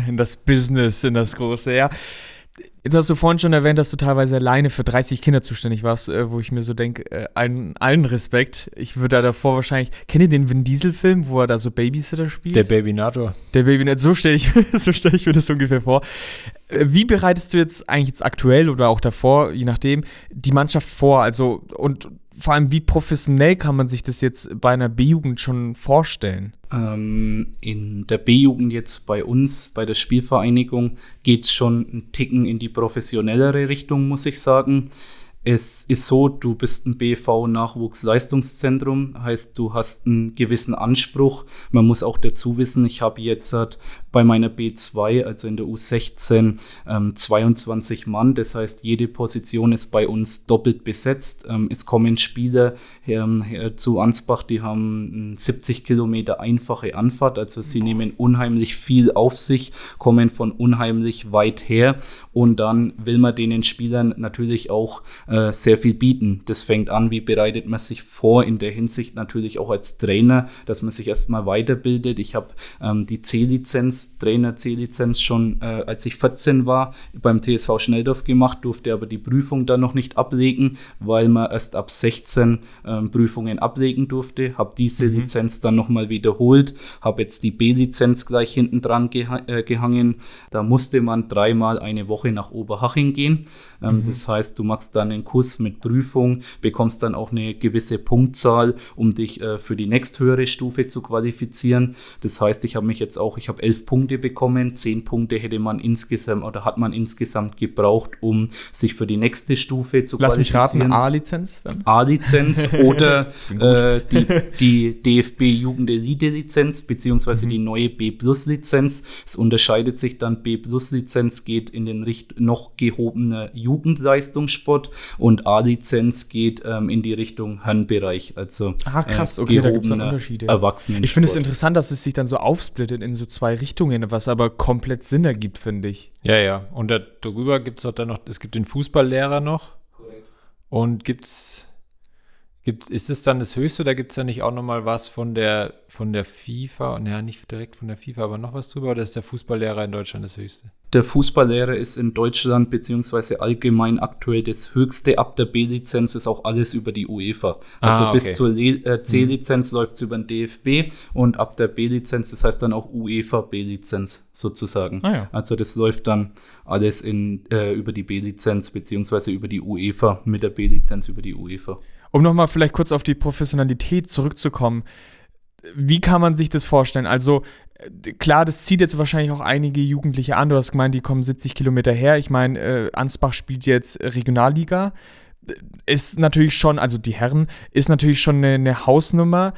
In das Business, in das große, ja. Jetzt hast du vorhin schon erwähnt, dass du teilweise alleine für 30 Kinder zuständig warst, äh, wo ich mir so denke, äh, allen, allen Respekt. Ich würde da davor wahrscheinlich. Kennt ihr den Vin Diesel-Film, wo er da so Babysitter spielt? Der Babynator. Der Babynator, so stelle ich, so stell ich mir das ungefähr vor. Äh, wie bereitest du jetzt eigentlich jetzt aktuell oder auch davor, je nachdem, die Mannschaft vor? Also, und vor allem, wie professionell kann man sich das jetzt bei einer B-Jugend schon vorstellen? Ähm, in der B-Jugend jetzt bei uns, bei der Spielvereinigung, geht es schon einen Ticken in die professionellere Richtung, muss ich sagen. Es ist so, du bist ein BV-Nachwuchsleistungszentrum, heißt, du hast einen gewissen Anspruch. Man muss auch dazu wissen, ich habe jetzt bei meiner B2, also in der U16, ähm, 22 Mann. Das heißt, jede Position ist bei uns doppelt besetzt. Ähm, es kommen Spieler ähm, zu Ansbach, die haben 70 Kilometer einfache Anfahrt. Also sie nehmen unheimlich viel auf sich, kommen von unheimlich weit her. Und dann will man den Spielern natürlich auch äh, sehr viel bieten. Das fängt an, wie bereitet man sich vor in der Hinsicht natürlich auch als Trainer, dass man sich erstmal weiterbildet. Ich habe ähm, die C-Lizenz Lizenz, Trainer C-Lizenz schon, äh, als ich 14 war, beim TSV Schnelldorf gemacht, durfte aber die Prüfung dann noch nicht ablegen, weil man erst ab 16 ähm, Prüfungen ablegen durfte. Habe diese mhm. Lizenz dann nochmal wiederholt, habe jetzt die B-Lizenz gleich hinten dran geha äh, gehangen. Da musste man dreimal eine Woche nach Oberhaching gehen. Ähm, mhm. Das heißt, du machst dann einen Kurs mit Prüfung, bekommst dann auch eine gewisse Punktzahl, um dich äh, für die nächsthöhere Stufe zu qualifizieren. Das heißt, ich habe mich jetzt auch, ich habe elf Punkte bekommen, zehn Punkte hätte man insgesamt oder hat man insgesamt gebraucht, um sich für die nächste Stufe zu Lass qualifizieren. Lass mich raten, A-Lizenz dann? A-Lizenz oder äh, die, die DFB Jugend-Elite-Lizenz beziehungsweise mhm. die neue B-Plus-Lizenz. Es unterscheidet sich dann, B-Plus-Lizenz geht in den Richt noch gehobener Jugendleistungssport und A-Lizenz geht ähm, in die Richtung Herrenbereich, also ah, krass, äh, okay, da gibt es Unterschiede. Erwachsenen. Ich finde es interessant, dass es sich dann so aufsplittet in so zwei Richtungen, was aber komplett Sinn ergibt, finde ich. Ja, ja. Und darüber gibt es dann noch, es gibt den Fußballlehrer noch. Korrekt. Und gibt es Gibt, ist es dann das Höchste oder gibt es da nicht auch nochmal was von der, von der FIFA? Ja, nicht direkt von der FIFA, aber noch was drüber? Oder ist der Fußballlehrer in Deutschland das Höchste? Der Fußballlehrer ist in Deutschland beziehungsweise allgemein aktuell das Höchste. Ab der B-Lizenz ist auch alles über die UEFA. Also ah, okay. bis zur äh, C-Lizenz mhm. läuft es über den DFB und ab der B-Lizenz, das heißt dann auch UEFA B-Lizenz sozusagen. Ah, ja. Also das läuft dann alles in, äh, über die B-Lizenz beziehungsweise über die UEFA mit der B-Lizenz über die UEFA. Um nochmal vielleicht kurz auf die Professionalität zurückzukommen. Wie kann man sich das vorstellen? Also, äh, klar, das zieht jetzt wahrscheinlich auch einige Jugendliche an. Du hast gemeint, die kommen 70 Kilometer her. Ich meine, äh, Ansbach spielt jetzt Regionalliga. Ist natürlich schon, also die Herren, ist natürlich schon eine, eine Hausnummer.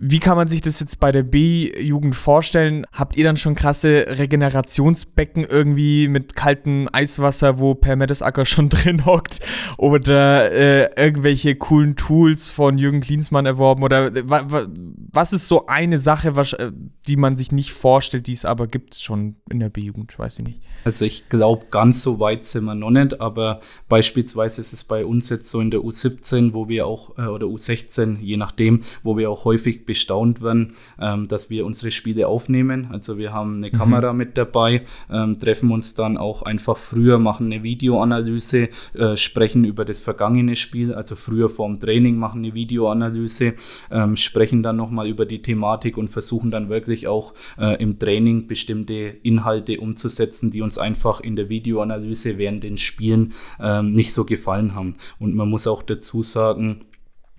Wie kann man sich das jetzt bei der B-Jugend vorstellen? Habt ihr dann schon krasse Regenerationsbecken irgendwie mit kaltem Eiswasser, wo Per Mertesacker schon drin hockt? Oder äh, irgendwelche coolen Tools von Jürgen Klinsmann erworben? Oder äh, was ist so eine Sache, äh, die man sich nicht vorstellt, die es aber gibt schon in der B-Jugend? Weiß ich nicht. Also ich glaube, ganz so weit sind wir noch nicht, aber beispielsweise ist es bei uns jetzt so in der U17, wo wir auch, äh, oder U16, je nachdem, wo wir auch häufig bestaunt werden, ähm, dass wir unsere Spiele aufnehmen. Also wir haben eine mhm. Kamera mit dabei, ähm, treffen uns dann auch einfach früher, machen eine Videoanalyse, äh, sprechen über das vergangene Spiel, also früher vorm Training machen eine Videoanalyse, ähm, sprechen dann nochmal über die Thematik und versuchen dann wirklich auch äh, im Training bestimmte Inhalte umzusetzen, die uns einfach in der Videoanalyse während den Spielen ähm, nicht so gefallen haben. Und man muss auch dazu sagen,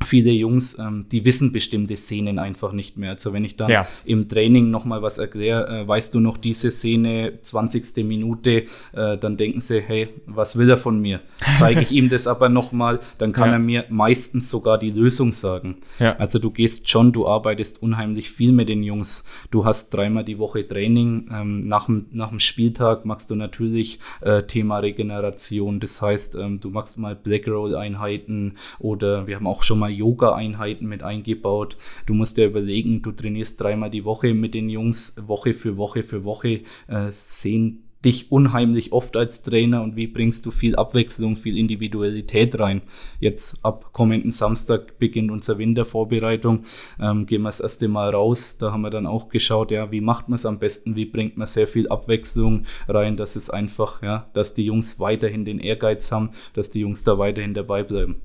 viele Jungs, ähm, die wissen bestimmte Szenen einfach nicht mehr. Also wenn ich dann ja. im Training nochmal was erkläre, äh, weißt du noch diese Szene, 20. Minute, äh, dann denken sie, hey, was will er von mir? Zeige ich ihm das aber nochmal, dann kann ja. er mir meistens sogar die Lösung sagen. Ja. Also du gehst schon, du arbeitest unheimlich viel mit den Jungs. Du hast dreimal die Woche Training. Ähm, nach, dem, nach dem Spieltag machst du natürlich äh, Thema Regeneration. Das heißt, ähm, du machst mal Black Roll Einheiten oder wir haben auch schon mal mal Yoga-Einheiten mit eingebaut. Du musst dir überlegen, du trainierst dreimal die Woche mit den Jungs, Woche für Woche für Woche, äh, sehen dich unheimlich oft als Trainer und wie bringst du viel Abwechslung, viel Individualität rein. Jetzt ab kommenden Samstag beginnt unsere Wintervorbereitung. Ähm, gehen wir das erste Mal raus. Da haben wir dann auch geschaut, ja, wie macht man es am besten, wie bringt man sehr viel Abwechslung rein, dass es einfach, ja, dass die Jungs weiterhin den Ehrgeiz haben, dass die Jungs da weiterhin dabei bleiben.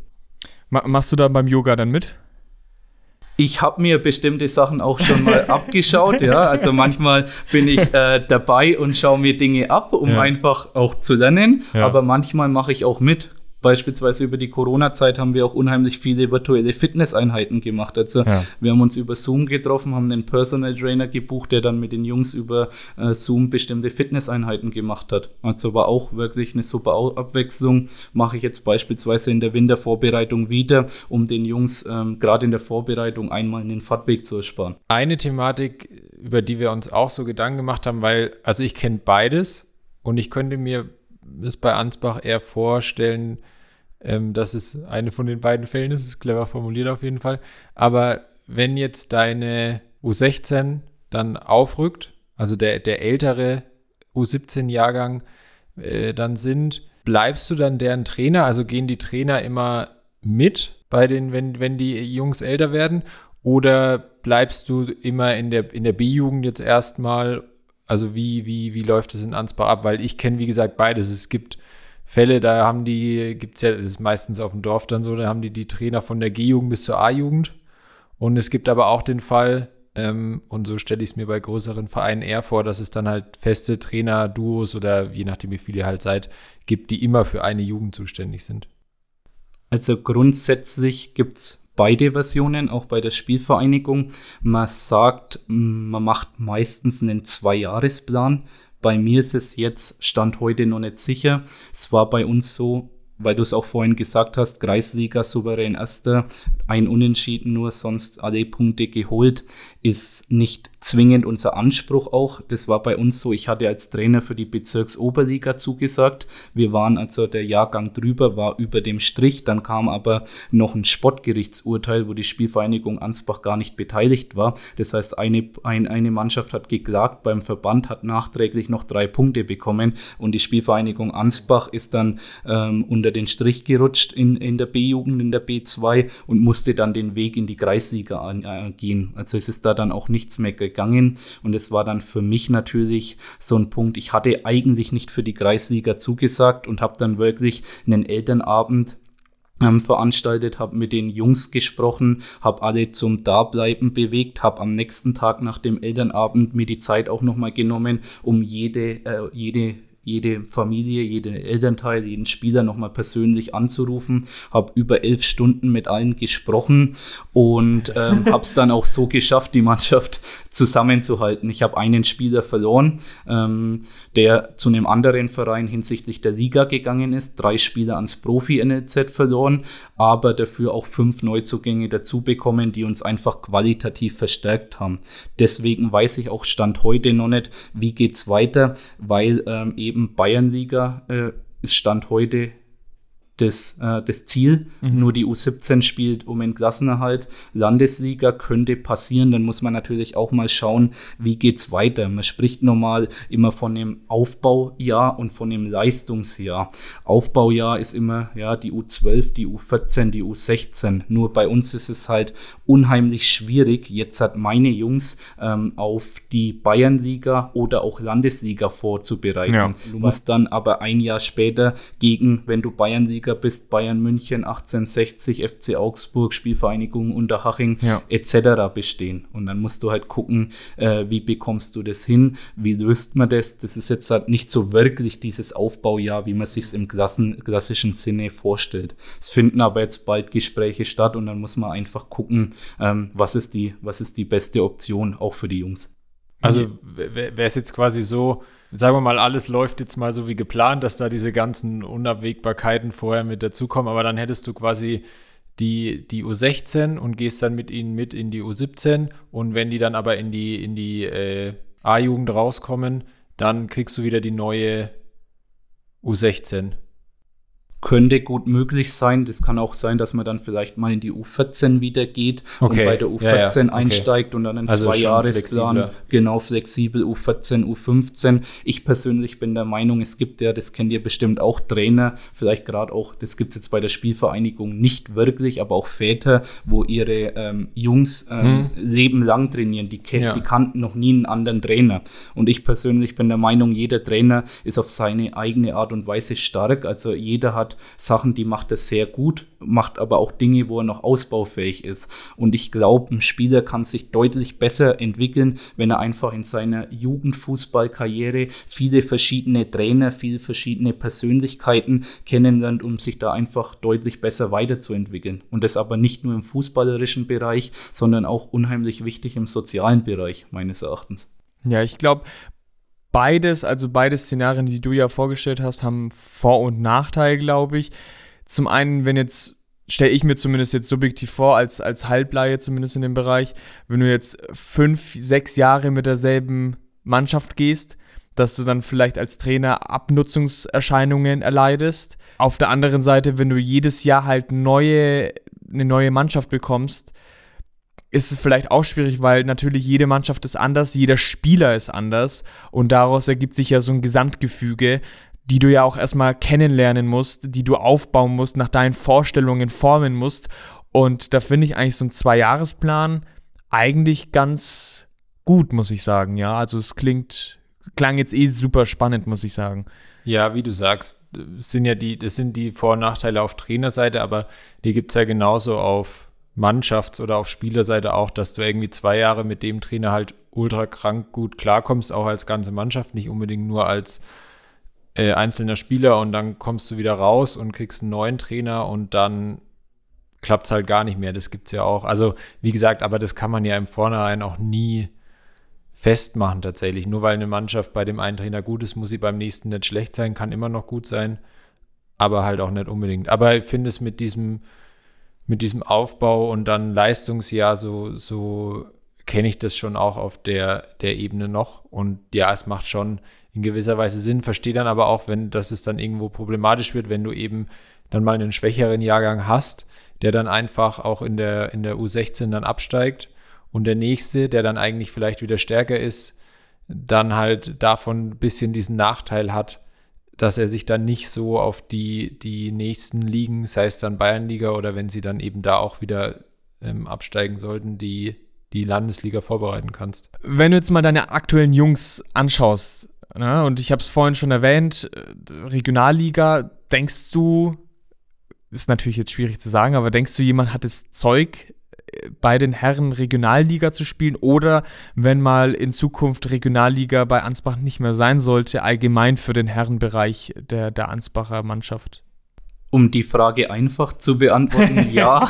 Machst du da beim Yoga dann mit? Ich habe mir bestimmte Sachen auch schon mal abgeschaut, ja. Also manchmal bin ich äh, dabei und schaue mir Dinge ab, um ja. einfach auch zu lernen. Ja. Aber manchmal mache ich auch mit. Beispielsweise über die Corona-Zeit haben wir auch unheimlich viele virtuelle Fitnesseinheiten gemacht. Also ja. wir haben uns über Zoom getroffen, haben einen Personal Trainer gebucht, der dann mit den Jungs über äh, Zoom bestimmte Fitnesseinheiten gemacht hat. Also war auch wirklich eine super Abwechslung. Mache ich jetzt beispielsweise in der Wintervorbereitung wieder, um den Jungs ähm, gerade in der Vorbereitung einmal einen Fahrtweg zu ersparen. Eine Thematik, über die wir uns auch so Gedanken gemacht haben, weil, also ich kenne beides und ich könnte mir es bei Ansbach eher vorstellen, ähm, dass es eine von den beiden Fällen ist. Ist clever formuliert auf jeden Fall. Aber wenn jetzt deine U16 dann aufrückt, also der, der ältere U17-Jahrgang äh, dann sind, bleibst du dann deren Trainer? Also gehen die Trainer immer mit bei den, wenn, wenn die Jungs älter werden? Oder bleibst du immer in der, in der B-Jugend jetzt erstmal? Also wie, wie, wie läuft es in Ansbach ab? Weil ich kenne, wie gesagt, beides. Es gibt Fälle, da haben die, gibt es ja, das ist meistens auf dem Dorf dann so, da haben die die Trainer von der G-Jugend bis zur A-Jugend. Und es gibt aber auch den Fall, ähm, und so stelle ich es mir bei größeren Vereinen eher vor, dass es dann halt feste Trainer, Duos oder je nachdem, wie viele ihr halt seid, gibt, die immer für eine Jugend zuständig sind. Also grundsätzlich gibt es beide Versionen, auch bei der Spielvereinigung. Man sagt, man macht meistens einen Zwei-Jahres-Plan. Bei mir ist es jetzt, Stand heute noch nicht sicher. Es war bei uns so, weil du es auch vorhin gesagt hast, Kreisliga souverän erster, ein Unentschieden nur, sonst alle Punkte geholt, ist nicht zwingend unser Anspruch auch. Das war bei uns so. Ich hatte als Trainer für die Bezirksoberliga zugesagt. Wir waren also der Jahrgang drüber, war über dem Strich. Dann kam aber noch ein Sportgerichtsurteil, wo die Spielvereinigung Ansbach gar nicht beteiligt war. Das heißt, eine, ein, eine Mannschaft hat geklagt beim Verband, hat nachträglich noch drei Punkte bekommen und die Spielvereinigung Ansbach ist dann ähm, unter den Strich gerutscht in, in der B-Jugend, in der B2 und musste dann den Weg in die Kreisliga an, äh, gehen. Also es ist da dann auch nichts mehr gegangen. Und es war dann für mich natürlich so ein Punkt. Ich hatte eigentlich nicht für die Kreisliga zugesagt und habe dann wirklich einen Elternabend ähm, veranstaltet, habe mit den Jungs gesprochen, habe alle zum Dableiben bewegt, habe am nächsten Tag nach dem Elternabend mir die Zeit auch nochmal genommen, um jede, äh, jede jede Familie, jeden Elternteil, jeden Spieler nochmal persönlich anzurufen. Habe über elf Stunden mit allen gesprochen und ähm, habe es dann auch so geschafft, die Mannschaft zusammenzuhalten. Ich habe einen Spieler verloren, ähm, der zu einem anderen Verein hinsichtlich der Liga gegangen ist, drei Spieler ans Profi-NLZ verloren, aber dafür auch fünf Neuzugänge dazu bekommen, die uns einfach qualitativ verstärkt haben. Deswegen weiß ich auch Stand heute noch nicht, wie geht's weiter, weil ähm, eben Bayernliga äh, ist Stand heute das, äh, das Ziel. Mhm. Nur die U17 spielt um den Klassenerhalt. Landessieger könnte passieren. Dann muss man natürlich auch mal schauen, wie geht es weiter. Man spricht normal immer von dem Aufbaujahr und von dem Leistungsjahr. Aufbaujahr ist immer ja die U12, die U14, die U16. Nur bei uns ist es halt unheimlich schwierig. Jetzt hat meine Jungs ähm, auf die Bayernliga oder auch Landesliga vorzubereiten. Ja. Du musst dann aber ein Jahr später gegen, wenn du Bayernliga Bundesliga bist, Bayern München, 1860, FC Augsburg, Spielvereinigung Unterhaching ja. etc. bestehen. Und dann musst du halt gucken, äh, wie bekommst du das hin, wie löst man das. Das ist jetzt halt nicht so wirklich dieses Aufbaujahr, wie man sich es im Klassen, klassischen Sinne vorstellt. Es finden aber jetzt bald Gespräche statt und dann muss man einfach gucken, ähm, was, ist die, was ist die beste Option auch für die Jungs. Also wäre es jetzt quasi so, sagen wir mal, alles läuft jetzt mal so wie geplant, dass da diese ganzen Unabwägbarkeiten vorher mit dazukommen, aber dann hättest du quasi die, die U16 und gehst dann mit ihnen mit in die U17 und wenn die dann aber in die, in die äh, A-Jugend rauskommen, dann kriegst du wieder die neue U16 könnte gut möglich sein. Das kann auch sein, dass man dann vielleicht mal in die U14 wieder geht okay. und bei der U14 ja, ja. Okay. einsteigt und dann einen also Zwei-Jahresplan, genau flexibel U14, U15. Ich persönlich bin der Meinung, es gibt ja, das kennt ihr bestimmt auch Trainer, vielleicht gerade auch, das gibt es jetzt bei der Spielvereinigung nicht wirklich, aber auch Väter, wo ihre ähm, Jungs ähm, hm. lebenlang trainieren. Die, ja. die kannten noch nie einen anderen Trainer. Und ich persönlich bin der Meinung, jeder Trainer ist auf seine eigene Art und Weise stark. Also jeder hat Sachen, die macht er sehr gut, macht aber auch Dinge, wo er noch ausbaufähig ist. Und ich glaube, ein Spieler kann sich deutlich besser entwickeln, wenn er einfach in seiner Jugendfußballkarriere viele verschiedene Trainer, viele verschiedene Persönlichkeiten kennenlernt, um sich da einfach deutlich besser weiterzuentwickeln. Und das aber nicht nur im fußballerischen Bereich, sondern auch unheimlich wichtig im sozialen Bereich, meines Erachtens. Ja, ich glaube, beides, also beide Szenarien, die du ja vorgestellt hast, haben Vor- und Nachteile, glaube ich. Zum einen, wenn jetzt, stelle ich mir zumindest jetzt subjektiv vor, als, als Halbleihe zumindest in dem Bereich, wenn du jetzt fünf, sechs Jahre mit derselben Mannschaft gehst, dass du dann vielleicht als Trainer Abnutzungserscheinungen erleidest. Auf der anderen Seite, wenn du jedes Jahr halt neue, eine neue Mannschaft bekommst, ist es vielleicht auch schwierig, weil natürlich jede Mannschaft ist anders, jeder Spieler ist anders und daraus ergibt sich ja so ein Gesamtgefüge, die du ja auch erstmal kennenlernen musst, die du aufbauen musst, nach deinen Vorstellungen formen musst. Und da finde ich eigentlich so einen Zwei-Jahres-Plan eigentlich ganz gut, muss ich sagen. Ja, also es klingt, klang jetzt eh super spannend, muss ich sagen. Ja, wie du sagst, sind ja die, das sind die Vor- und Nachteile auf Trainerseite, aber die gibt es ja genauso auf Mannschafts- oder auf Spielerseite auch, dass du irgendwie zwei Jahre mit dem Trainer halt ultra krank gut klarkommst, auch als ganze Mannschaft, nicht unbedingt nur als äh, einzelner Spieler und dann kommst du wieder raus und kriegst einen neuen Trainer und dann klappt es halt gar nicht mehr. Das gibt es ja auch. Also, wie gesagt, aber das kann man ja im Vornherein auch nie festmachen tatsächlich. Nur weil eine Mannschaft bei dem einen Trainer gut ist, muss sie beim nächsten nicht schlecht sein, kann immer noch gut sein, aber halt auch nicht unbedingt. Aber ich finde es mit diesem, mit diesem Aufbau und dann Leistungsjahr so, so kenne ich das schon auch auf der, der Ebene noch. Und ja, es macht schon in gewisser Weise Sinn, verstehe dann aber auch, wenn, dass es dann irgendwo problematisch wird, wenn du eben dann mal einen schwächeren Jahrgang hast, der dann einfach auch in der, in der U16 dann absteigt und der nächste, der dann eigentlich vielleicht wieder stärker ist, dann halt davon ein bisschen diesen Nachteil hat, dass er sich dann nicht so auf die, die nächsten Ligen, sei es dann Bayernliga oder wenn sie dann eben da auch wieder ähm, absteigen sollten, die die Landesliga vorbereiten kannst. Wenn du jetzt mal deine aktuellen Jungs anschaust, ne, und ich habe es vorhin schon erwähnt, äh, Regionalliga, denkst du, ist natürlich jetzt schwierig zu sagen, aber denkst du, jemand hat das Zeug, bei den Herren Regionalliga zu spielen oder wenn mal in Zukunft Regionalliga bei Ansbach nicht mehr sein sollte, allgemein für den Herrenbereich der, der Ansbacher Mannschaft? Um die Frage einfach zu beantworten, ja,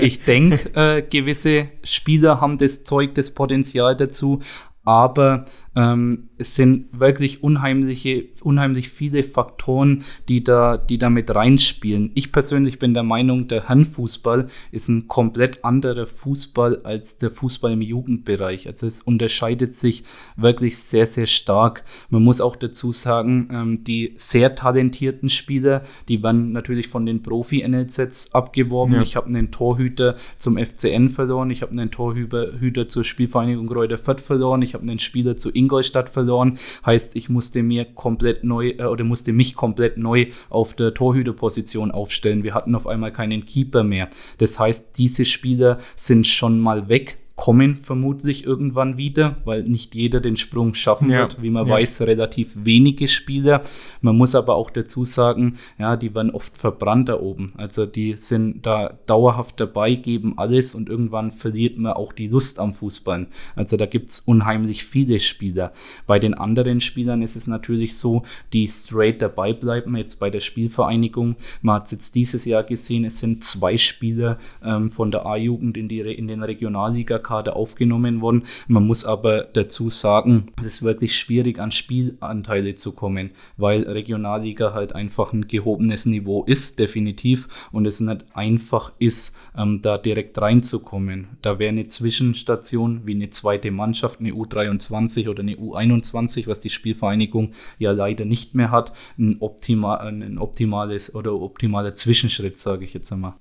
ich denke, äh, gewisse Spieler haben das Zeug, das Potenzial dazu, aber ähm, es sind wirklich unheimliche, unheimlich viele Faktoren, die da, die da mit reinspielen. Ich persönlich bin der Meinung, der Handfußball ist ein komplett anderer Fußball als der Fußball im Jugendbereich. Also es unterscheidet sich wirklich sehr, sehr stark. Man muss auch dazu sagen, ähm, die sehr talentierten Spieler, die werden natürlich von den Profi-NLZs abgeworben. Ja. Ich habe einen Torhüter zum FCN verloren, ich habe einen Torhüter zur Spielvereinigung Reuter Fürth verloren, ich habe einen Spieler zu Ingolstadt verloren. Heißt, ich musste mir komplett neu äh, oder musste mich komplett neu auf der Torhüterposition aufstellen. Wir hatten auf einmal keinen Keeper mehr. Das heißt, diese Spieler sind schon mal weg kommen vermutlich irgendwann wieder, weil nicht jeder den Sprung schaffen ja. wird. Wie man ja. weiß, relativ wenige Spieler. Man muss aber auch dazu sagen, ja, die werden oft verbrannt da oben. Also die sind da dauerhaft dabei, geben alles und irgendwann verliert man auch die Lust am Fußball. Also da gibt es unheimlich viele Spieler. Bei den anderen Spielern ist es natürlich so, die straight dabei bleiben, jetzt bei der Spielvereinigung. Man hat es jetzt dieses Jahr gesehen, es sind zwei Spieler ähm, von der A-Jugend in, in den Regionalliga Kader aufgenommen worden. Man muss aber dazu sagen, es ist wirklich schwierig, an Spielanteile zu kommen, weil Regionalliga halt einfach ein gehobenes Niveau ist, definitiv, und es nicht einfach ist, ähm, da direkt reinzukommen. Da wäre eine Zwischenstation wie eine zweite Mannschaft, eine U23 oder eine U21, was die Spielvereinigung ja leider nicht mehr hat, ein, optima ein optimales oder optimaler Zwischenschritt, sage ich jetzt einmal.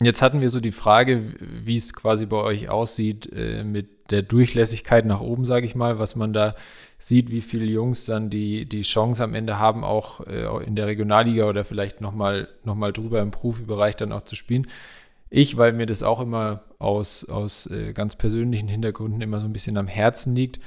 Jetzt hatten wir so die Frage, wie es quasi bei euch aussieht äh, mit der Durchlässigkeit nach oben, sage ich mal, was man da sieht, wie viele Jungs dann die, die Chance am Ende haben, auch äh, in der Regionalliga oder vielleicht nochmal noch mal drüber im Profibereich dann auch zu spielen. Ich, weil mir das auch immer aus, aus äh, ganz persönlichen Hintergründen immer so ein bisschen am Herzen liegt,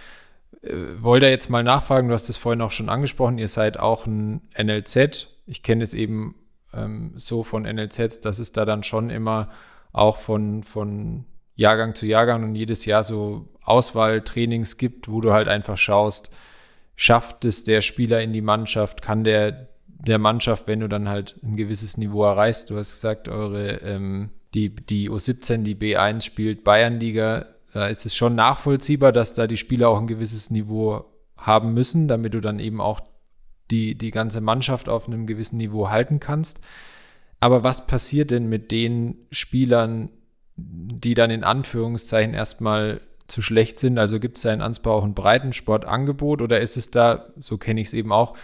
äh, wollte jetzt mal nachfragen, du hast es vorhin auch schon angesprochen, ihr seid auch ein NLZ. Ich kenne es eben ähm, so von NLZs, dass es da dann schon immer auch von, von Jahrgang zu Jahrgang und jedes Jahr so Auswahltrainings gibt, wo du halt einfach schaust, schafft es der Spieler in die Mannschaft, kann der der Mannschaft, wenn du dann halt ein gewisses Niveau erreichst, du hast gesagt, eure ähm, die, die U17, die B1 spielt Bayernliga, da ist es schon nachvollziehbar, dass da die Spieler auch ein gewisses Niveau haben müssen, damit du dann eben auch die, die ganze Mannschaft auf einem gewissen Niveau halten kannst. Aber was passiert denn mit den Spielern, die dann in Anführungszeichen erstmal zu schlecht sind? Also gibt es da in Ansbach auch ein Breitensportangebot oder ist es da, so kenne ich es eben auch,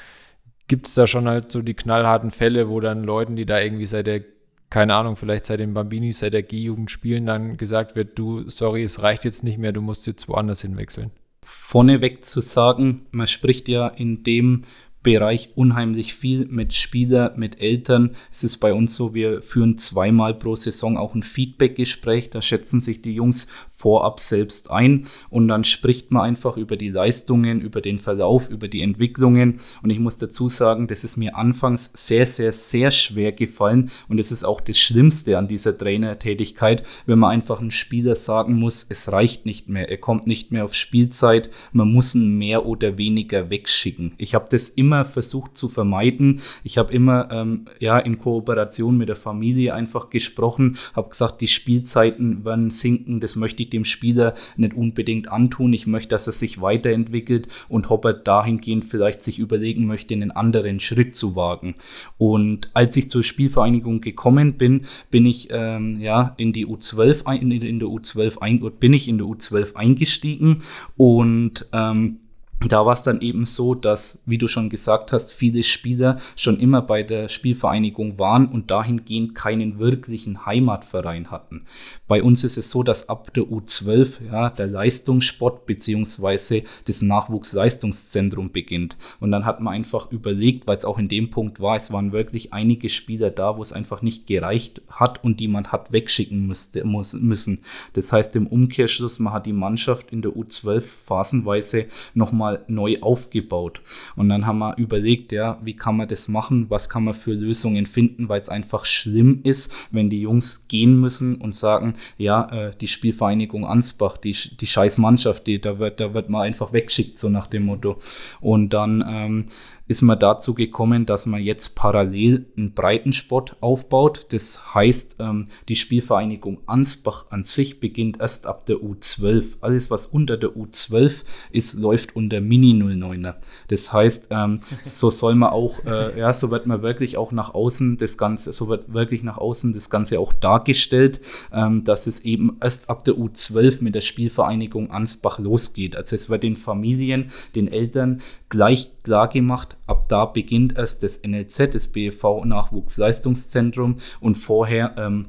gibt es da schon halt so die knallharten Fälle, wo dann Leuten, die da irgendwie seit der, keine Ahnung, vielleicht seit den Bambinis, seit der G-Jugend spielen, dann gesagt wird, du, sorry, es reicht jetzt nicht mehr, du musst jetzt woanders hinwechseln? Vorneweg zu sagen, man spricht ja in dem Bereich unheimlich viel mit Spieler, mit Eltern. Es ist bei uns so, wir führen zweimal pro Saison auch ein Feedback-Gespräch. Da schätzen sich die Jungs vorab selbst ein und dann spricht man einfach über die Leistungen, über den Verlauf, über die Entwicklungen. Und ich muss dazu sagen, das ist mir anfangs sehr, sehr, sehr schwer gefallen und es ist auch das Schlimmste an dieser Trainertätigkeit, wenn man einfach einem Spieler sagen muss, es reicht nicht mehr, er kommt nicht mehr auf Spielzeit, man muss ihn mehr oder weniger wegschicken. Ich habe das immer versucht zu vermeiden. Ich habe immer ähm, ja in Kooperation mit der Familie einfach gesprochen, habe gesagt, die Spielzeiten werden sinken, das möchte ich dem Spieler nicht unbedingt antun. Ich möchte, dass er sich weiterentwickelt und ob er dahingehend vielleicht sich überlegen möchte, einen anderen Schritt zu wagen. Und als ich zur Spielvereinigung gekommen bin, bin ich ähm, ja in die U12 in, in der U12 ein, bin ich in der U12 eingestiegen und ähm, da war es dann eben so, dass, wie du schon gesagt hast, viele Spieler schon immer bei der Spielvereinigung waren und dahingehend keinen wirklichen Heimatverein hatten. Bei uns ist es so, dass ab der U12 ja, der Leistungssport bzw. das Nachwuchsleistungszentrum beginnt. Und dann hat man einfach überlegt, weil es auch in dem Punkt war, es waren wirklich einige Spieler da, wo es einfach nicht gereicht hat und die man hat wegschicken müsste, muss, müssen. Das heißt im Umkehrschluss, man hat die Mannschaft in der U12 phasenweise nochmal neu aufgebaut. Und dann haben wir überlegt, ja, wie kann man das machen? Was kann man für Lösungen finden? Weil es einfach schlimm ist, wenn die Jungs gehen müssen und sagen, ja, äh, die Spielvereinigung Ansbach, die, die scheiß Mannschaft, die, da wird, da wird man einfach wegschickt, so nach dem Motto. Und dann ähm, ist man dazu gekommen, dass man jetzt parallel einen Breitensport aufbaut. Das heißt, ähm, die Spielvereinigung Ansbach an sich beginnt erst ab der U12. Alles, was unter der U12 ist, läuft unter Mini 09er. Das heißt, ähm, so soll man auch, äh, ja, so wird man wirklich auch nach außen das Ganze, so wird wirklich nach außen das Ganze auch dargestellt, ähm, dass es eben erst ab der U12 mit der Spielvereinigung Ansbach losgeht. Also es wird den Familien, den Eltern gleich klar gemacht, ab da beginnt erst das NLZ, das BEV Nachwuchsleistungszentrum und vorher ähm,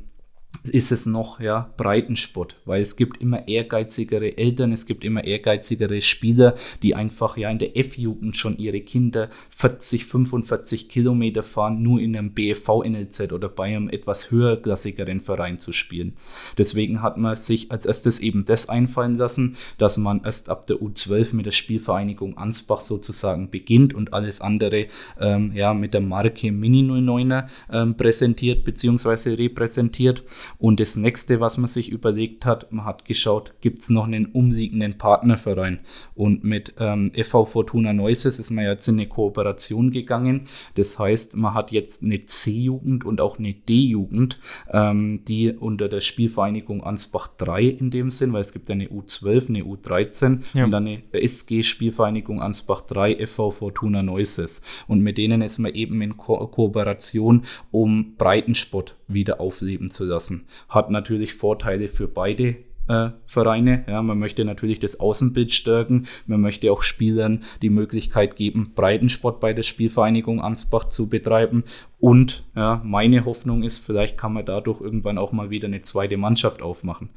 ist es noch ja Breitensport, weil es gibt immer ehrgeizigere Eltern, es gibt immer ehrgeizigere Spieler, die einfach ja in der F-Jugend schon ihre Kinder 40, 45 Kilometer fahren, nur in einem BFV-NLZ oder bei einem etwas höherklassigeren Verein zu spielen. Deswegen hat man sich als erstes eben das einfallen lassen, dass man erst ab der U12 mit der Spielvereinigung Ansbach sozusagen beginnt und alles andere ähm, ja mit der Marke Mini 09er ähm, präsentiert bzw. repräsentiert. Und das nächste, was man sich überlegt hat, man hat geschaut, gibt es noch einen umliegenden Partnerverein. Und mit ähm, FV Fortuna Neuses ist man jetzt in eine Kooperation gegangen. Das heißt, man hat jetzt eine C-Jugend und auch eine D-Jugend, ähm, die unter der Spielvereinigung Ansbach 3 in dem Sinn, weil es gibt eine U12, eine U13 ja. und eine SG-Spielvereinigung Ansbach 3, FV Fortuna Neuses. Und mit denen ist man eben in Ko Kooperation, um Breitensport wieder aufleben zu lassen. Hat natürlich Vorteile für beide äh, Vereine. Ja, man möchte natürlich das Außenbild stärken. Man möchte auch Spielern die Möglichkeit geben, Breitensport bei der Spielvereinigung Ansbach zu betreiben. Und ja, meine Hoffnung ist, vielleicht kann man dadurch irgendwann auch mal wieder eine zweite Mannschaft aufmachen.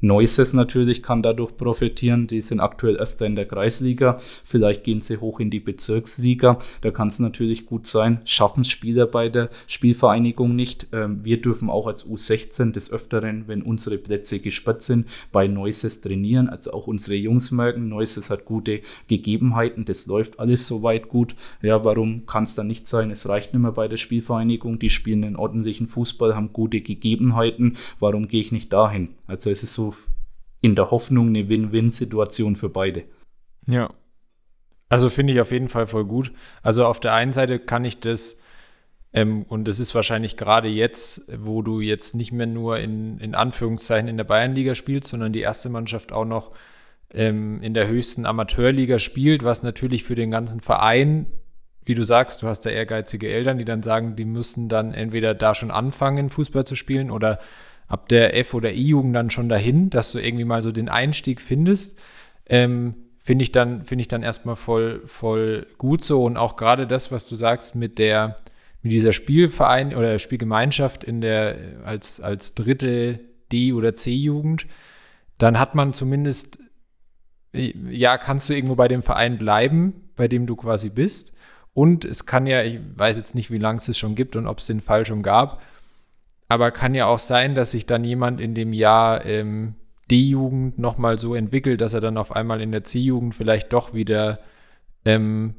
Neuses natürlich kann dadurch profitieren. Die sind aktuell Erster in der Kreisliga. Vielleicht gehen sie hoch in die Bezirksliga. Da kann es natürlich gut sein. Schaffen Spieler bei der Spielvereinigung nicht. Ähm, wir dürfen auch als U16 des Öfteren, wenn unsere Plätze gesperrt sind, bei Neuses trainieren. Also auch unsere Jungs merken, Neuses hat gute Gegebenheiten. Das läuft alles soweit gut. Ja, warum kann es dann nicht sein? Es reicht nicht mehr bei der Spielvereinigung. Die spielen einen ordentlichen Fußball, haben gute Gegebenheiten. Warum gehe ich nicht dahin? Also es ist so in der Hoffnung eine Win-Win-Situation für beide. Ja. Also finde ich auf jeden Fall voll gut. Also auf der einen Seite kann ich das, ähm, und das ist wahrscheinlich gerade jetzt, wo du jetzt nicht mehr nur in, in Anführungszeichen in der Bayernliga spielst, sondern die erste Mannschaft auch noch ähm, in der höchsten Amateurliga spielt, was natürlich für den ganzen Verein, wie du sagst, du hast da ehrgeizige Eltern, die dann sagen, die müssen dann entweder da schon anfangen, Fußball zu spielen oder ab der F- oder I-Jugend dann schon dahin, dass du irgendwie mal so den Einstieg findest. Ähm, finde ich dann, finde ich dann erstmal voll, voll gut so. Und auch gerade das, was du sagst mit der, mit dieser Spielverein oder Spielgemeinschaft in der, als, als dritte D- oder C-Jugend, dann hat man zumindest, ja, kannst du irgendwo bei dem Verein bleiben, bei dem du quasi bist. Und es kann ja, ich weiß jetzt nicht, wie lange es es schon gibt und ob es den Fall schon gab, aber kann ja auch sein, dass sich dann jemand in dem Jahr ähm, D-Jugend nochmal so entwickelt, dass er dann auf einmal in der C-Jugend vielleicht doch wieder ähm,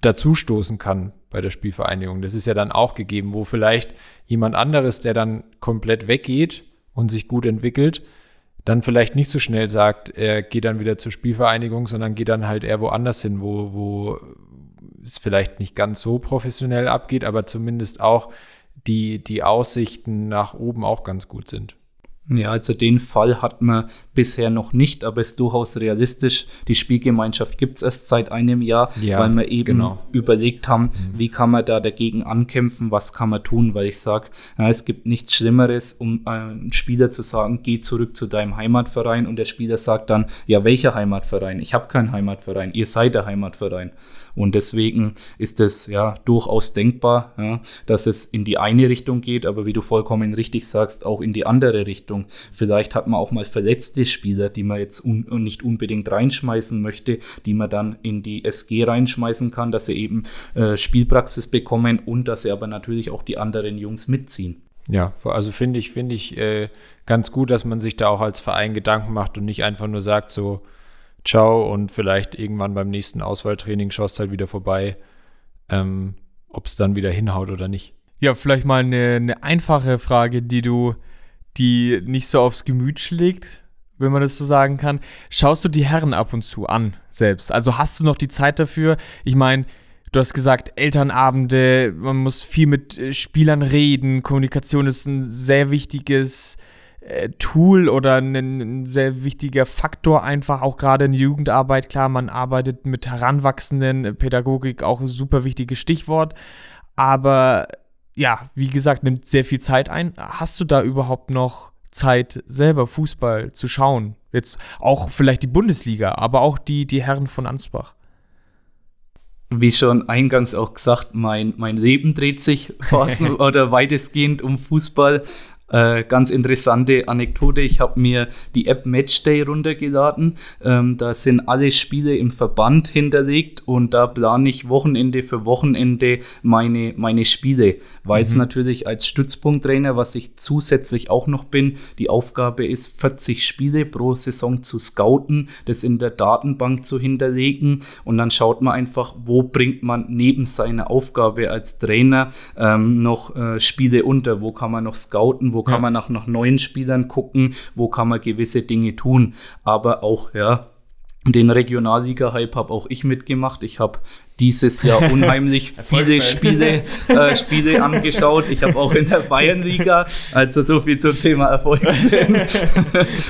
dazustoßen kann bei der Spielvereinigung. Das ist ja dann auch gegeben, wo vielleicht jemand anderes, der dann komplett weggeht und sich gut entwickelt, dann vielleicht nicht so schnell sagt, er geht dann wieder zur Spielvereinigung, sondern geht dann halt eher woanders hin, wo, wo es vielleicht nicht ganz so professionell abgeht, aber zumindest auch die, die Aussichten nach oben auch ganz gut sind. Ja, also den Fall hat man bisher noch nicht, aber ist durchaus realistisch. Die Spielgemeinschaft gibt es erst seit einem Jahr, ja, weil wir eben genau. überlegt haben, mhm. wie kann man da dagegen ankämpfen, was kann man tun, weil ich sage, ja, es gibt nichts Schlimmeres, um einem Spieler zu sagen, geh zurück zu deinem Heimatverein und der Spieler sagt dann, ja, welcher Heimatverein? Ich habe keinen Heimatverein, ihr seid der Heimatverein. Und deswegen ist es ja durchaus denkbar, ja, dass es in die eine Richtung geht, aber wie du vollkommen richtig sagst, auch in die andere Richtung. Vielleicht hat man auch mal verletzte Spieler, die man jetzt un nicht unbedingt reinschmeißen möchte, die man dann in die SG reinschmeißen kann, dass sie eben äh, Spielpraxis bekommen und dass sie aber natürlich auch die anderen Jungs mitziehen. Ja, also finde ich, finde ich äh, ganz gut, dass man sich da auch als Verein Gedanken macht und nicht einfach nur sagt, so, ciao und vielleicht irgendwann beim nächsten Auswahltraining schaust halt wieder vorbei, ähm, ob es dann wieder hinhaut oder nicht. Ja, vielleicht mal eine, eine einfache Frage, die du, die nicht so aufs Gemüt schlägt, wenn man das so sagen kann. Schaust du die Herren ab und zu an selbst? Also hast du noch die Zeit dafür? Ich meine, du hast gesagt, Elternabende, man muss viel mit äh, Spielern reden, Kommunikation ist ein sehr wichtiges äh, Tool oder ein, ein, sehr wichtiger Faktor einfach, auch gerade in Jugendarbeit. Klar, man arbeitet mit Heranwachsenden, Pädagogik auch ein super wichtiges Stichwort. Aber ja, wie gesagt, nimmt sehr viel Zeit ein. Hast du da überhaupt noch Zeit, selber Fußball zu schauen? Jetzt auch vielleicht die Bundesliga, aber auch die, die Herren von Ansbach wie schon eingangs auch gesagt, mein, mein Leben dreht sich fast oder weitestgehend um Fußball. Äh, ganz interessante Anekdote. Ich habe mir die App Matchday runtergeladen. Ähm, da sind alle Spiele im Verband hinterlegt und da plane ich Wochenende für Wochenende meine, meine Spiele. Weil es mhm. natürlich als Stützpunkttrainer, was ich zusätzlich auch noch bin, die Aufgabe ist, 40 Spiele pro Saison zu scouten, das in der Datenbank zu hinterlegen und dann schaut man einfach, wo bringt man neben seiner Aufgabe als Trainer ähm, noch äh, Spiele unter, wo kann man noch scouten, wo kann ja. man nach, nach neuen Spielern gucken, wo kann man gewisse Dinge tun. Aber auch, ja, den Regionalliga-Hype habe auch ich mitgemacht. Ich habe dieses Jahr unheimlich viele Spiele, äh, Spiele angeschaut. Ich habe auch in der Bayernliga, also so viel zum Thema Erfolgsfan,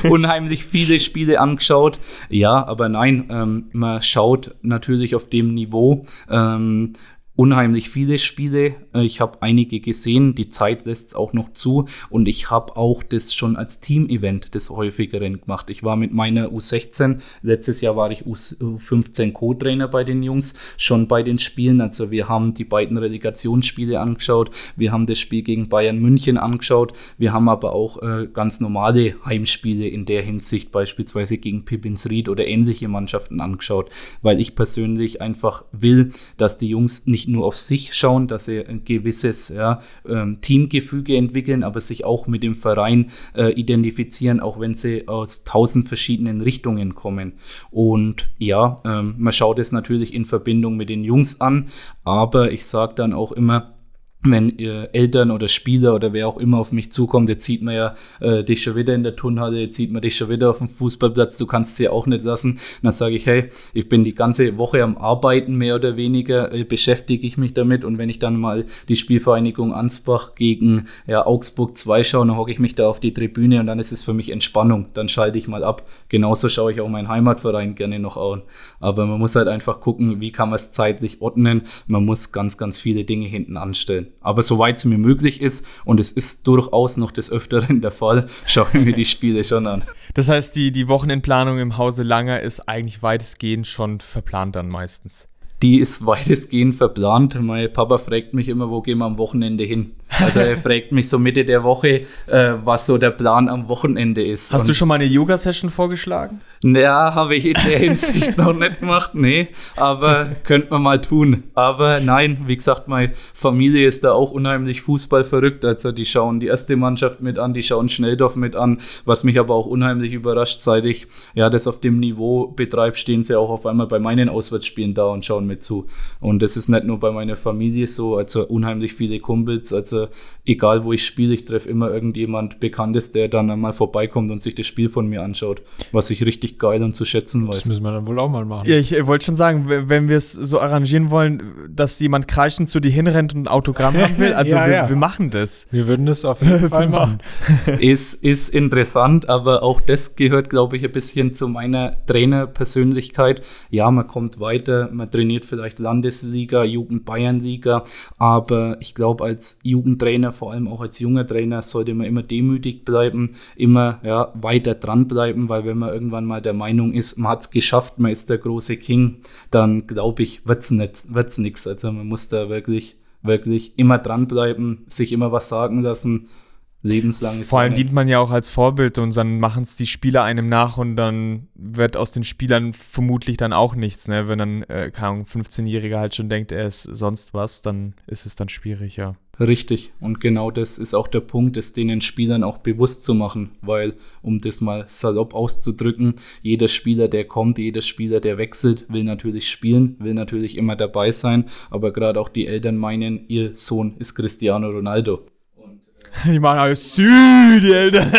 unheimlich viele Spiele angeschaut. Ja, aber nein, ähm, man schaut natürlich auf dem Niveau. Ähm, unheimlich viele Spiele. Äh, ich habe einige gesehen, die Zeit lässt es auch noch zu und ich habe auch das schon als Team-Event des häufigeren gemacht. Ich war mit meiner U16, letztes Jahr war ich U15 Co-Trainer bei den Jungs, schon bei den Spielen. Also wir haben die beiden Relegationsspiele angeschaut, wir haben das Spiel gegen Bayern München angeschaut, wir haben aber auch äh, ganz normale Heimspiele in der Hinsicht, beispielsweise gegen Pippins-Ried oder ähnliche Mannschaften angeschaut, weil ich persönlich einfach will, dass die Jungs nicht nicht nur auf sich schauen, dass sie ein gewisses ja, ähm, Teamgefüge entwickeln, aber sich auch mit dem Verein äh, identifizieren, auch wenn sie aus tausend verschiedenen Richtungen kommen. Und ja, ähm, man schaut es natürlich in Verbindung mit den Jungs an, aber ich sage dann auch immer, wenn äh, Eltern oder Spieler oder wer auch immer auf mich zukommt, jetzt sieht man ja äh, dich schon wieder in der Turnhalle, jetzt sieht man dich schon wieder auf dem Fußballplatz, du kannst sie auch nicht lassen. Und dann sage ich, hey, ich bin die ganze Woche am Arbeiten, mehr oder weniger äh, beschäftige ich mich damit und wenn ich dann mal die Spielvereinigung Ansbach gegen ja, Augsburg 2 schaue, dann hocke ich mich da auf die Tribüne und dann ist es für mich Entspannung, dann schalte ich mal ab. Genauso schaue ich auch meinen Heimatverein gerne noch an. Aber man muss halt einfach gucken, wie kann man es zeitlich ordnen. Man muss ganz, ganz viele Dinge hinten anstellen. Aber soweit es mir möglich ist, und es ist durchaus noch des Öfteren der Fall, schaue ich mir die Spiele schon an. Das heißt, die, die Wochenendplanung im Hause Langer ist eigentlich weitestgehend schon verplant dann meistens. Die ist weitestgehend verplant. Mein Papa fragt mich immer, wo gehen wir am Wochenende hin? Also er fragt mich so Mitte der Woche, äh, was so der Plan am Wochenende ist. Hast Und du schon mal eine Yoga-Session vorgeschlagen? Ja, habe ich in der Hinsicht noch nicht gemacht, nee. Aber könnte man mal tun. Aber nein, wie gesagt, meine Familie ist da auch unheimlich Fußball verrückt. Also die schauen die erste Mannschaft mit an, die schauen Schnelldorf mit an. Was mich aber auch unheimlich überrascht, seit ich ja das auf dem Niveau betreibe, stehen sie auch auf einmal bei meinen Auswärtsspielen da und schauen mit zu. Und das ist nicht nur bei meiner Familie so, also unheimlich viele Kumpels. Also egal wo ich spiele, ich treffe immer irgendjemand Bekanntes, der dann einmal vorbeikommt und sich das Spiel von mir anschaut. Was ich richtig richtig geil und zu schätzen weiß. Das müssen wir dann wohl auch mal machen. Ja, ich wollte schon sagen, wenn wir es so arrangieren wollen, dass jemand kreischend zu dir hinrennt und ein Autogramm haben will, also ja, wir, ja. wir, machen das. Wir würden das auf jeden Fall machen. ist, ist interessant, aber auch das gehört, glaube ich, ein bisschen zu meiner Trainerpersönlichkeit. Ja, man kommt weiter, man trainiert vielleicht Landesliga, Jugend Bayern-Liga, aber ich glaube, als Jugendtrainer, vor allem auch als junger Trainer, sollte man immer demütig bleiben, immer ja, weiter dranbleiben, weil wenn man irgendwann mal der Meinung ist, man hat es geschafft, man ist der große King, dann glaube ich, wird es nichts. Also man muss da wirklich, wirklich immer dranbleiben, sich immer was sagen lassen, lebenslang. Vor allem dient man ja auch als Vorbild und dann machen es die Spieler einem nach und dann wird aus den Spielern vermutlich dann auch nichts, ne? Wenn dann, äh, keine Ahnung, 15-Jähriger halt schon denkt, er ist sonst was, dann ist es dann schwierig, ja. Richtig. Und genau das ist auch der Punkt, es den Spielern auch bewusst zu machen, weil, um das mal salopp auszudrücken, jeder Spieler, der kommt, jeder Spieler, der wechselt, will natürlich spielen, will natürlich immer dabei sein, aber gerade auch die Eltern meinen, ihr Sohn ist Cristiano Ronaldo. Die machen alles Süd, die Eltern.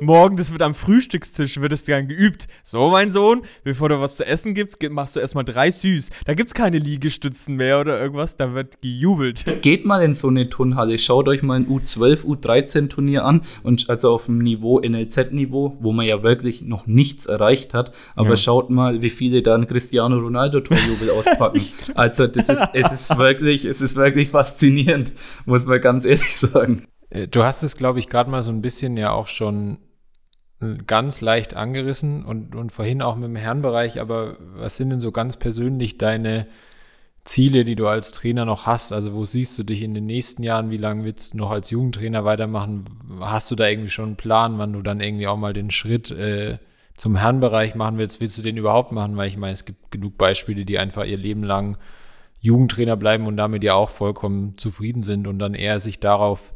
Morgen, das wird am Frühstückstisch, wird es dann geübt. So, mein Sohn, bevor du was zu essen gibst, machst du erstmal drei Süß. Da gibt es keine Liegestützen mehr oder irgendwas, da wird gejubelt. Geht mal in so eine Turnhalle, schaut euch mal ein U12, U13 Turnier an und also auf dem Niveau, NLZ-Niveau, wo man ja wirklich noch nichts erreicht hat, aber ja. schaut mal, wie viele dann Cristiano Ronaldo Torjubel auspacken. also das ist, es ist wirklich, es ist wirklich faszinierend, muss man ganz ehrlich sagen. Äh, du hast es, glaube ich, gerade mal so ein bisschen ja auch schon äh, ganz leicht angerissen und, und vorhin auch mit dem Herrenbereich, aber was sind denn so ganz persönlich deine Ziele, die du als Trainer noch hast? Also wo siehst du dich in den nächsten Jahren? Wie lange willst du noch als Jugendtrainer weitermachen? Hast du da irgendwie schon einen Plan, wann du dann irgendwie auch mal den Schritt äh, zum Herrenbereich machen willst? Willst du den überhaupt machen? Weil ich meine, es gibt genug Beispiele, die einfach ihr Leben lang Jugendtrainer bleiben und damit ja auch vollkommen zufrieden sind und dann eher sich darauf,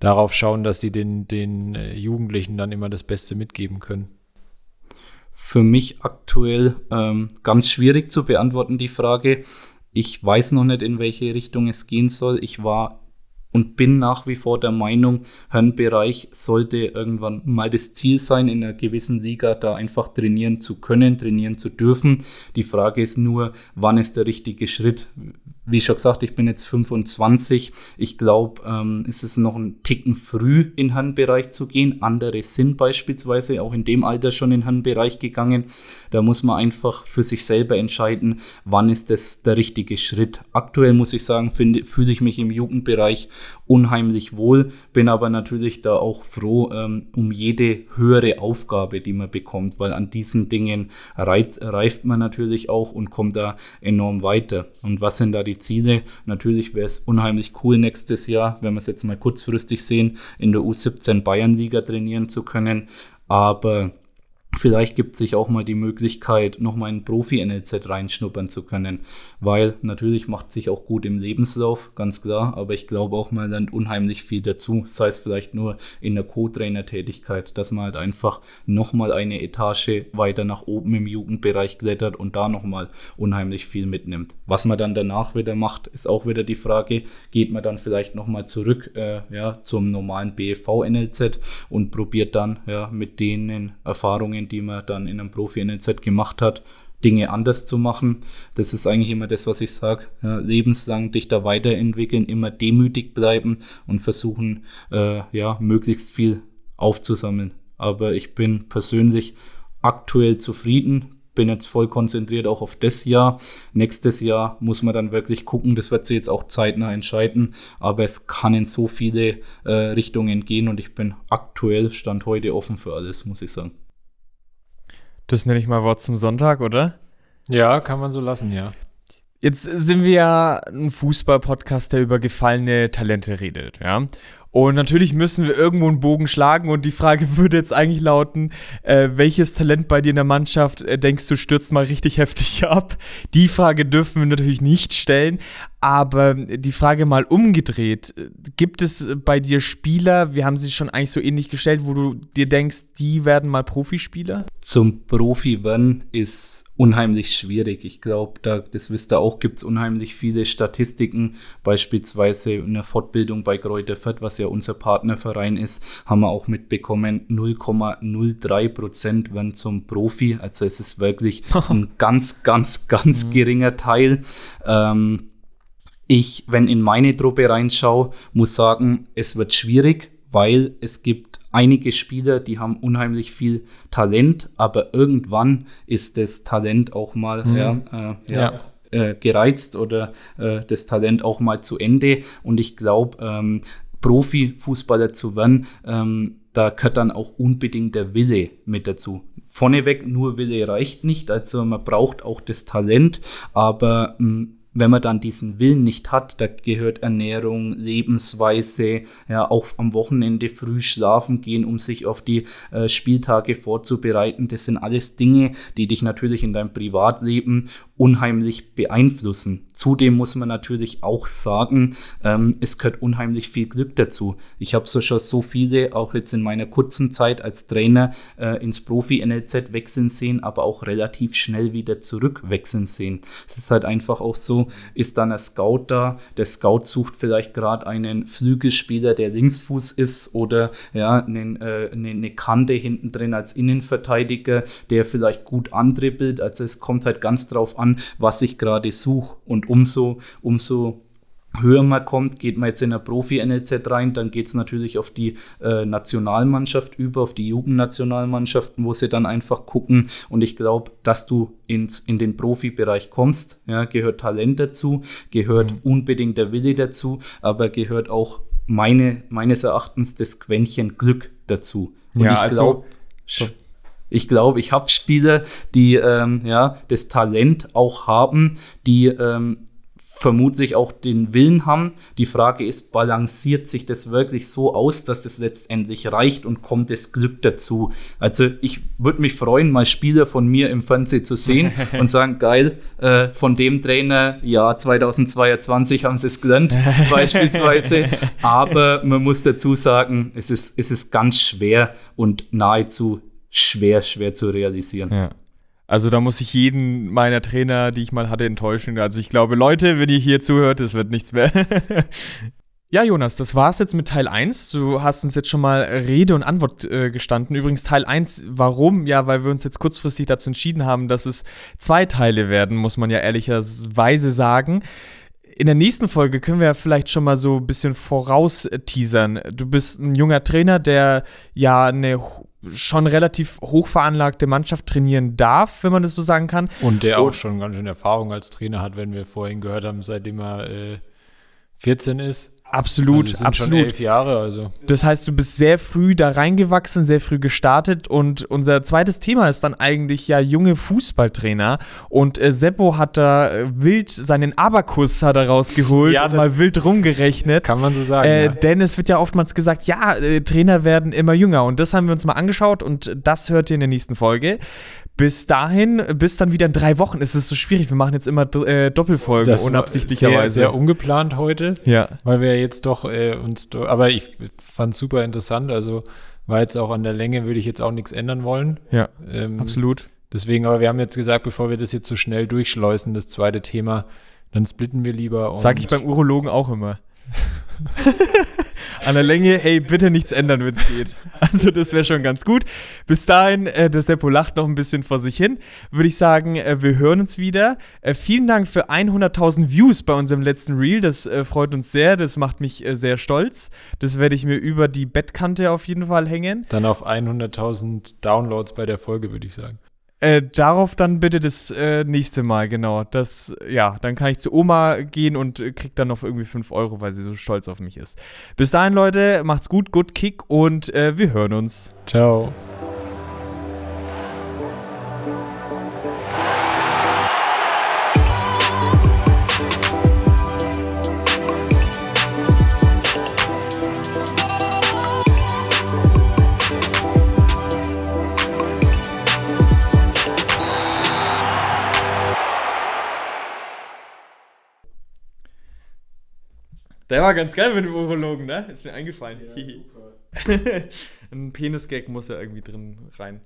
darauf schauen, dass sie den, den äh, Jugendlichen dann immer das Beste mitgeben können. Für mich aktuell ähm, ganz schwierig zu beantworten, die Frage. Ich weiß noch nicht, in welche Richtung es gehen soll. Ich war und bin nach wie vor der Meinung, Herrenbereich sollte irgendwann mal das Ziel sein, in einer gewissen Liga da einfach trainieren zu können, trainieren zu dürfen. Die Frage ist nur, wann ist der richtige Schritt? Wie schon gesagt, ich bin jetzt 25. Ich glaube, ähm, ist es noch ein Ticken früh in Handbereich zu gehen. Andere sind beispielsweise auch in dem Alter schon in Handbereich gegangen. Da muss man einfach für sich selber entscheiden, wann ist das der richtige Schritt. Aktuell muss ich sagen, fühle ich mich im Jugendbereich unheimlich wohl, bin aber natürlich da auch froh ähm, um jede höhere Aufgabe, die man bekommt, weil an diesen Dingen reift, reift man natürlich auch und kommt da enorm weiter. Und was sind da die Ziele. Natürlich wäre es unheimlich cool nächstes Jahr, wenn wir es jetzt mal kurzfristig sehen, in der U17 Bayernliga trainieren zu können. Aber Vielleicht gibt sich auch mal die Möglichkeit, nochmal in Profi-NLZ reinschnuppern zu können, weil natürlich macht sich auch gut im Lebenslauf, ganz klar, aber ich glaube auch, man lernt unheimlich viel dazu, sei es vielleicht nur in der Co-Trainer-Tätigkeit, dass man halt einfach nochmal eine Etage weiter nach oben im Jugendbereich klettert und da nochmal unheimlich viel mitnimmt. Was man dann danach wieder macht, ist auch wieder die Frage, geht man dann vielleicht nochmal zurück äh, ja, zum normalen BFV-NLZ und probiert dann ja, mit denen Erfahrungen, die man dann in einem Profi-NLZ gemacht hat, Dinge anders zu machen. Das ist eigentlich immer das, was ich sage. Ja, lebenslang dich da weiterentwickeln, immer demütig bleiben und versuchen, äh, ja, möglichst viel aufzusammeln. Aber ich bin persönlich aktuell zufrieden, bin jetzt voll konzentriert auch auf das Jahr. Nächstes Jahr muss man dann wirklich gucken, das wird sich jetzt auch zeitnah entscheiden, aber es kann in so viele äh, Richtungen gehen und ich bin aktuell, Stand heute, offen für alles, muss ich sagen. Das nenne ich mal Wort zum Sonntag, oder? Ja, kann man so lassen, ja. Jetzt sind wir ja ein Fußball-Podcast, der über gefallene Talente redet, ja. Und natürlich müssen wir irgendwo einen Bogen schlagen und die Frage würde jetzt eigentlich lauten, äh, welches Talent bei dir in der Mannschaft äh, denkst du stürzt mal richtig heftig ab? Die Frage dürfen wir natürlich nicht stellen, aber die Frage mal umgedreht, gibt es bei dir Spieler, wir haben sie schon eigentlich so ähnlich gestellt, wo du dir denkst, die werden mal Profispieler? Zum Profi werden ist unheimlich schwierig. Ich glaube, da, das wisst ihr auch, gibt es unheimlich viele Statistiken. Beispielsweise in der Fortbildung bei Kräuter Fürth, was ja unser Partnerverein ist, haben wir auch mitbekommen, 0,03 Prozent werden zum Profi. Also es ist wirklich ein ganz, ganz, ganz geringer Teil. Ähm, ich, wenn in meine Truppe reinschaue, muss sagen, es wird schwierig, weil es gibt einige Spieler, die haben unheimlich viel Talent, aber irgendwann ist das Talent auch mal mhm. ja, äh, ja. Äh, gereizt oder äh, das Talent auch mal zu Ende. Und ich glaube, ähm, Profifußballer zu werden, ähm, da gehört dann auch unbedingt der Wille mit dazu. Vorneweg, nur Wille reicht nicht, also man braucht auch das Talent, aber mh, hm, wenn man dann diesen Willen nicht hat, da gehört Ernährung, Lebensweise, ja, auch am Wochenende früh schlafen gehen, um sich auf die äh, Spieltage vorzubereiten. Das sind alles Dinge, die dich natürlich in deinem Privatleben unheimlich beeinflussen. Zudem muss man natürlich auch sagen, ähm, es gehört unheimlich viel Glück dazu. Ich habe so schon so viele, auch jetzt in meiner kurzen Zeit als Trainer, äh, ins Profi-NLZ wechseln sehen, aber auch relativ schnell wieder zurückwechseln sehen. Es ist halt einfach auch so, ist dann ein Scout da, der Scout sucht vielleicht gerade einen Flügelspieler, der Linksfuß ist oder ja, äh, eine, eine Kante hinten drin als Innenverteidiger, der vielleicht gut andribbelt. Also es kommt halt ganz drauf an, was ich gerade suche. Und umso, umso höher man kommt, geht man jetzt in der Profi-NLZ rein, dann geht es natürlich auf die äh, Nationalmannschaft über, auf die Jugendnationalmannschaften, wo sie dann einfach gucken. Und ich glaube, dass du ins, in den Profibereich kommst, ja, gehört Talent dazu, gehört mhm. unbedingt der Wille dazu, aber gehört auch meine, meines Erachtens das Quäntchen Glück dazu. Und ja, ich glaube, also, ich glaube, ich habe Spieler, die ähm, ja, das Talent auch haben, die ähm, vermutlich auch den Willen haben. Die Frage ist, balanciert sich das wirklich so aus, dass es letztendlich reicht und kommt das Glück dazu? Also ich würde mich freuen, mal Spieler von mir im Fernsehen zu sehen und sagen, geil, äh, von dem Trainer, ja, 2022 haben sie es gelernt, beispielsweise. Aber man muss dazu sagen, es ist, es ist ganz schwer und nahezu schwer, schwer zu realisieren. Ja. Also da muss ich jeden meiner Trainer, die ich mal hatte, enttäuschen. Also ich glaube, Leute, wenn ihr hier zuhört, es wird nichts mehr. ja, Jonas, das war's jetzt mit Teil 1. Du hast uns jetzt schon mal Rede und Antwort äh, gestanden. Übrigens Teil 1, warum? Ja, weil wir uns jetzt kurzfristig dazu entschieden haben, dass es zwei Teile werden, muss man ja ehrlicherweise sagen in der nächsten Folge können wir ja vielleicht schon mal so ein bisschen voraus teasern. Du bist ein junger Trainer, der ja eine schon relativ hochveranlagte Mannschaft trainieren darf, wenn man das so sagen kann. Und der auch schon ganz schön Erfahrung als Trainer hat, wenn wir vorhin gehört haben, seitdem er äh, 14 ist. Absolut, also absolut. Elf Jahre, also. Das heißt, du bist sehr früh da reingewachsen, sehr früh gestartet und unser zweites Thema ist dann eigentlich ja junge Fußballtrainer und äh, Seppo hat da äh, wild seinen Abakus hat er rausgeholt ja, und mal wild rumgerechnet. Kann man so sagen. Äh, ja. Denn es wird ja oftmals gesagt, ja, äh, Trainer werden immer jünger und das haben wir uns mal angeschaut und das hört ihr in der nächsten Folge. Bis dahin, bis dann wieder in drei Wochen ist es so schwierig. Wir machen jetzt immer äh, Doppelfolgen, das unabsichtlicherweise. Sehr, sehr ungeplant heute. Ja. Weil wir jetzt doch äh, uns, aber ich fand es super interessant. Also war jetzt auch an der Länge, würde ich jetzt auch nichts ändern wollen. Ja, ähm, absolut. Deswegen, aber wir haben jetzt gesagt, bevor wir das jetzt so schnell durchschleusen, das zweite Thema, dann splitten wir lieber. Sag ich beim Urologen auch immer. An der Länge, hey, bitte nichts ändern, wenn es geht. Also, das wäre schon ganz gut. Bis dahin, äh, der Seppo lacht noch ein bisschen vor sich hin. Würde ich sagen, äh, wir hören uns wieder. Äh, vielen Dank für 100.000 Views bei unserem letzten Reel. Das äh, freut uns sehr. Das macht mich äh, sehr stolz. Das werde ich mir über die Bettkante auf jeden Fall hängen. Dann auf 100.000 Downloads bei der Folge, würde ich sagen. Äh, darauf dann bitte das äh, nächste Mal, genau. Das, ja, dann kann ich zu Oma gehen und äh, krieg dann noch irgendwie 5 Euro, weil sie so stolz auf mich ist. Bis dahin, Leute, macht's gut, good kick und äh, wir hören uns. Ciao. Der war ganz geil mit dem Urologen, ne? Ist mir eingefallen. Ja, super. Ein Penis-Gag muss ja irgendwie drin rein.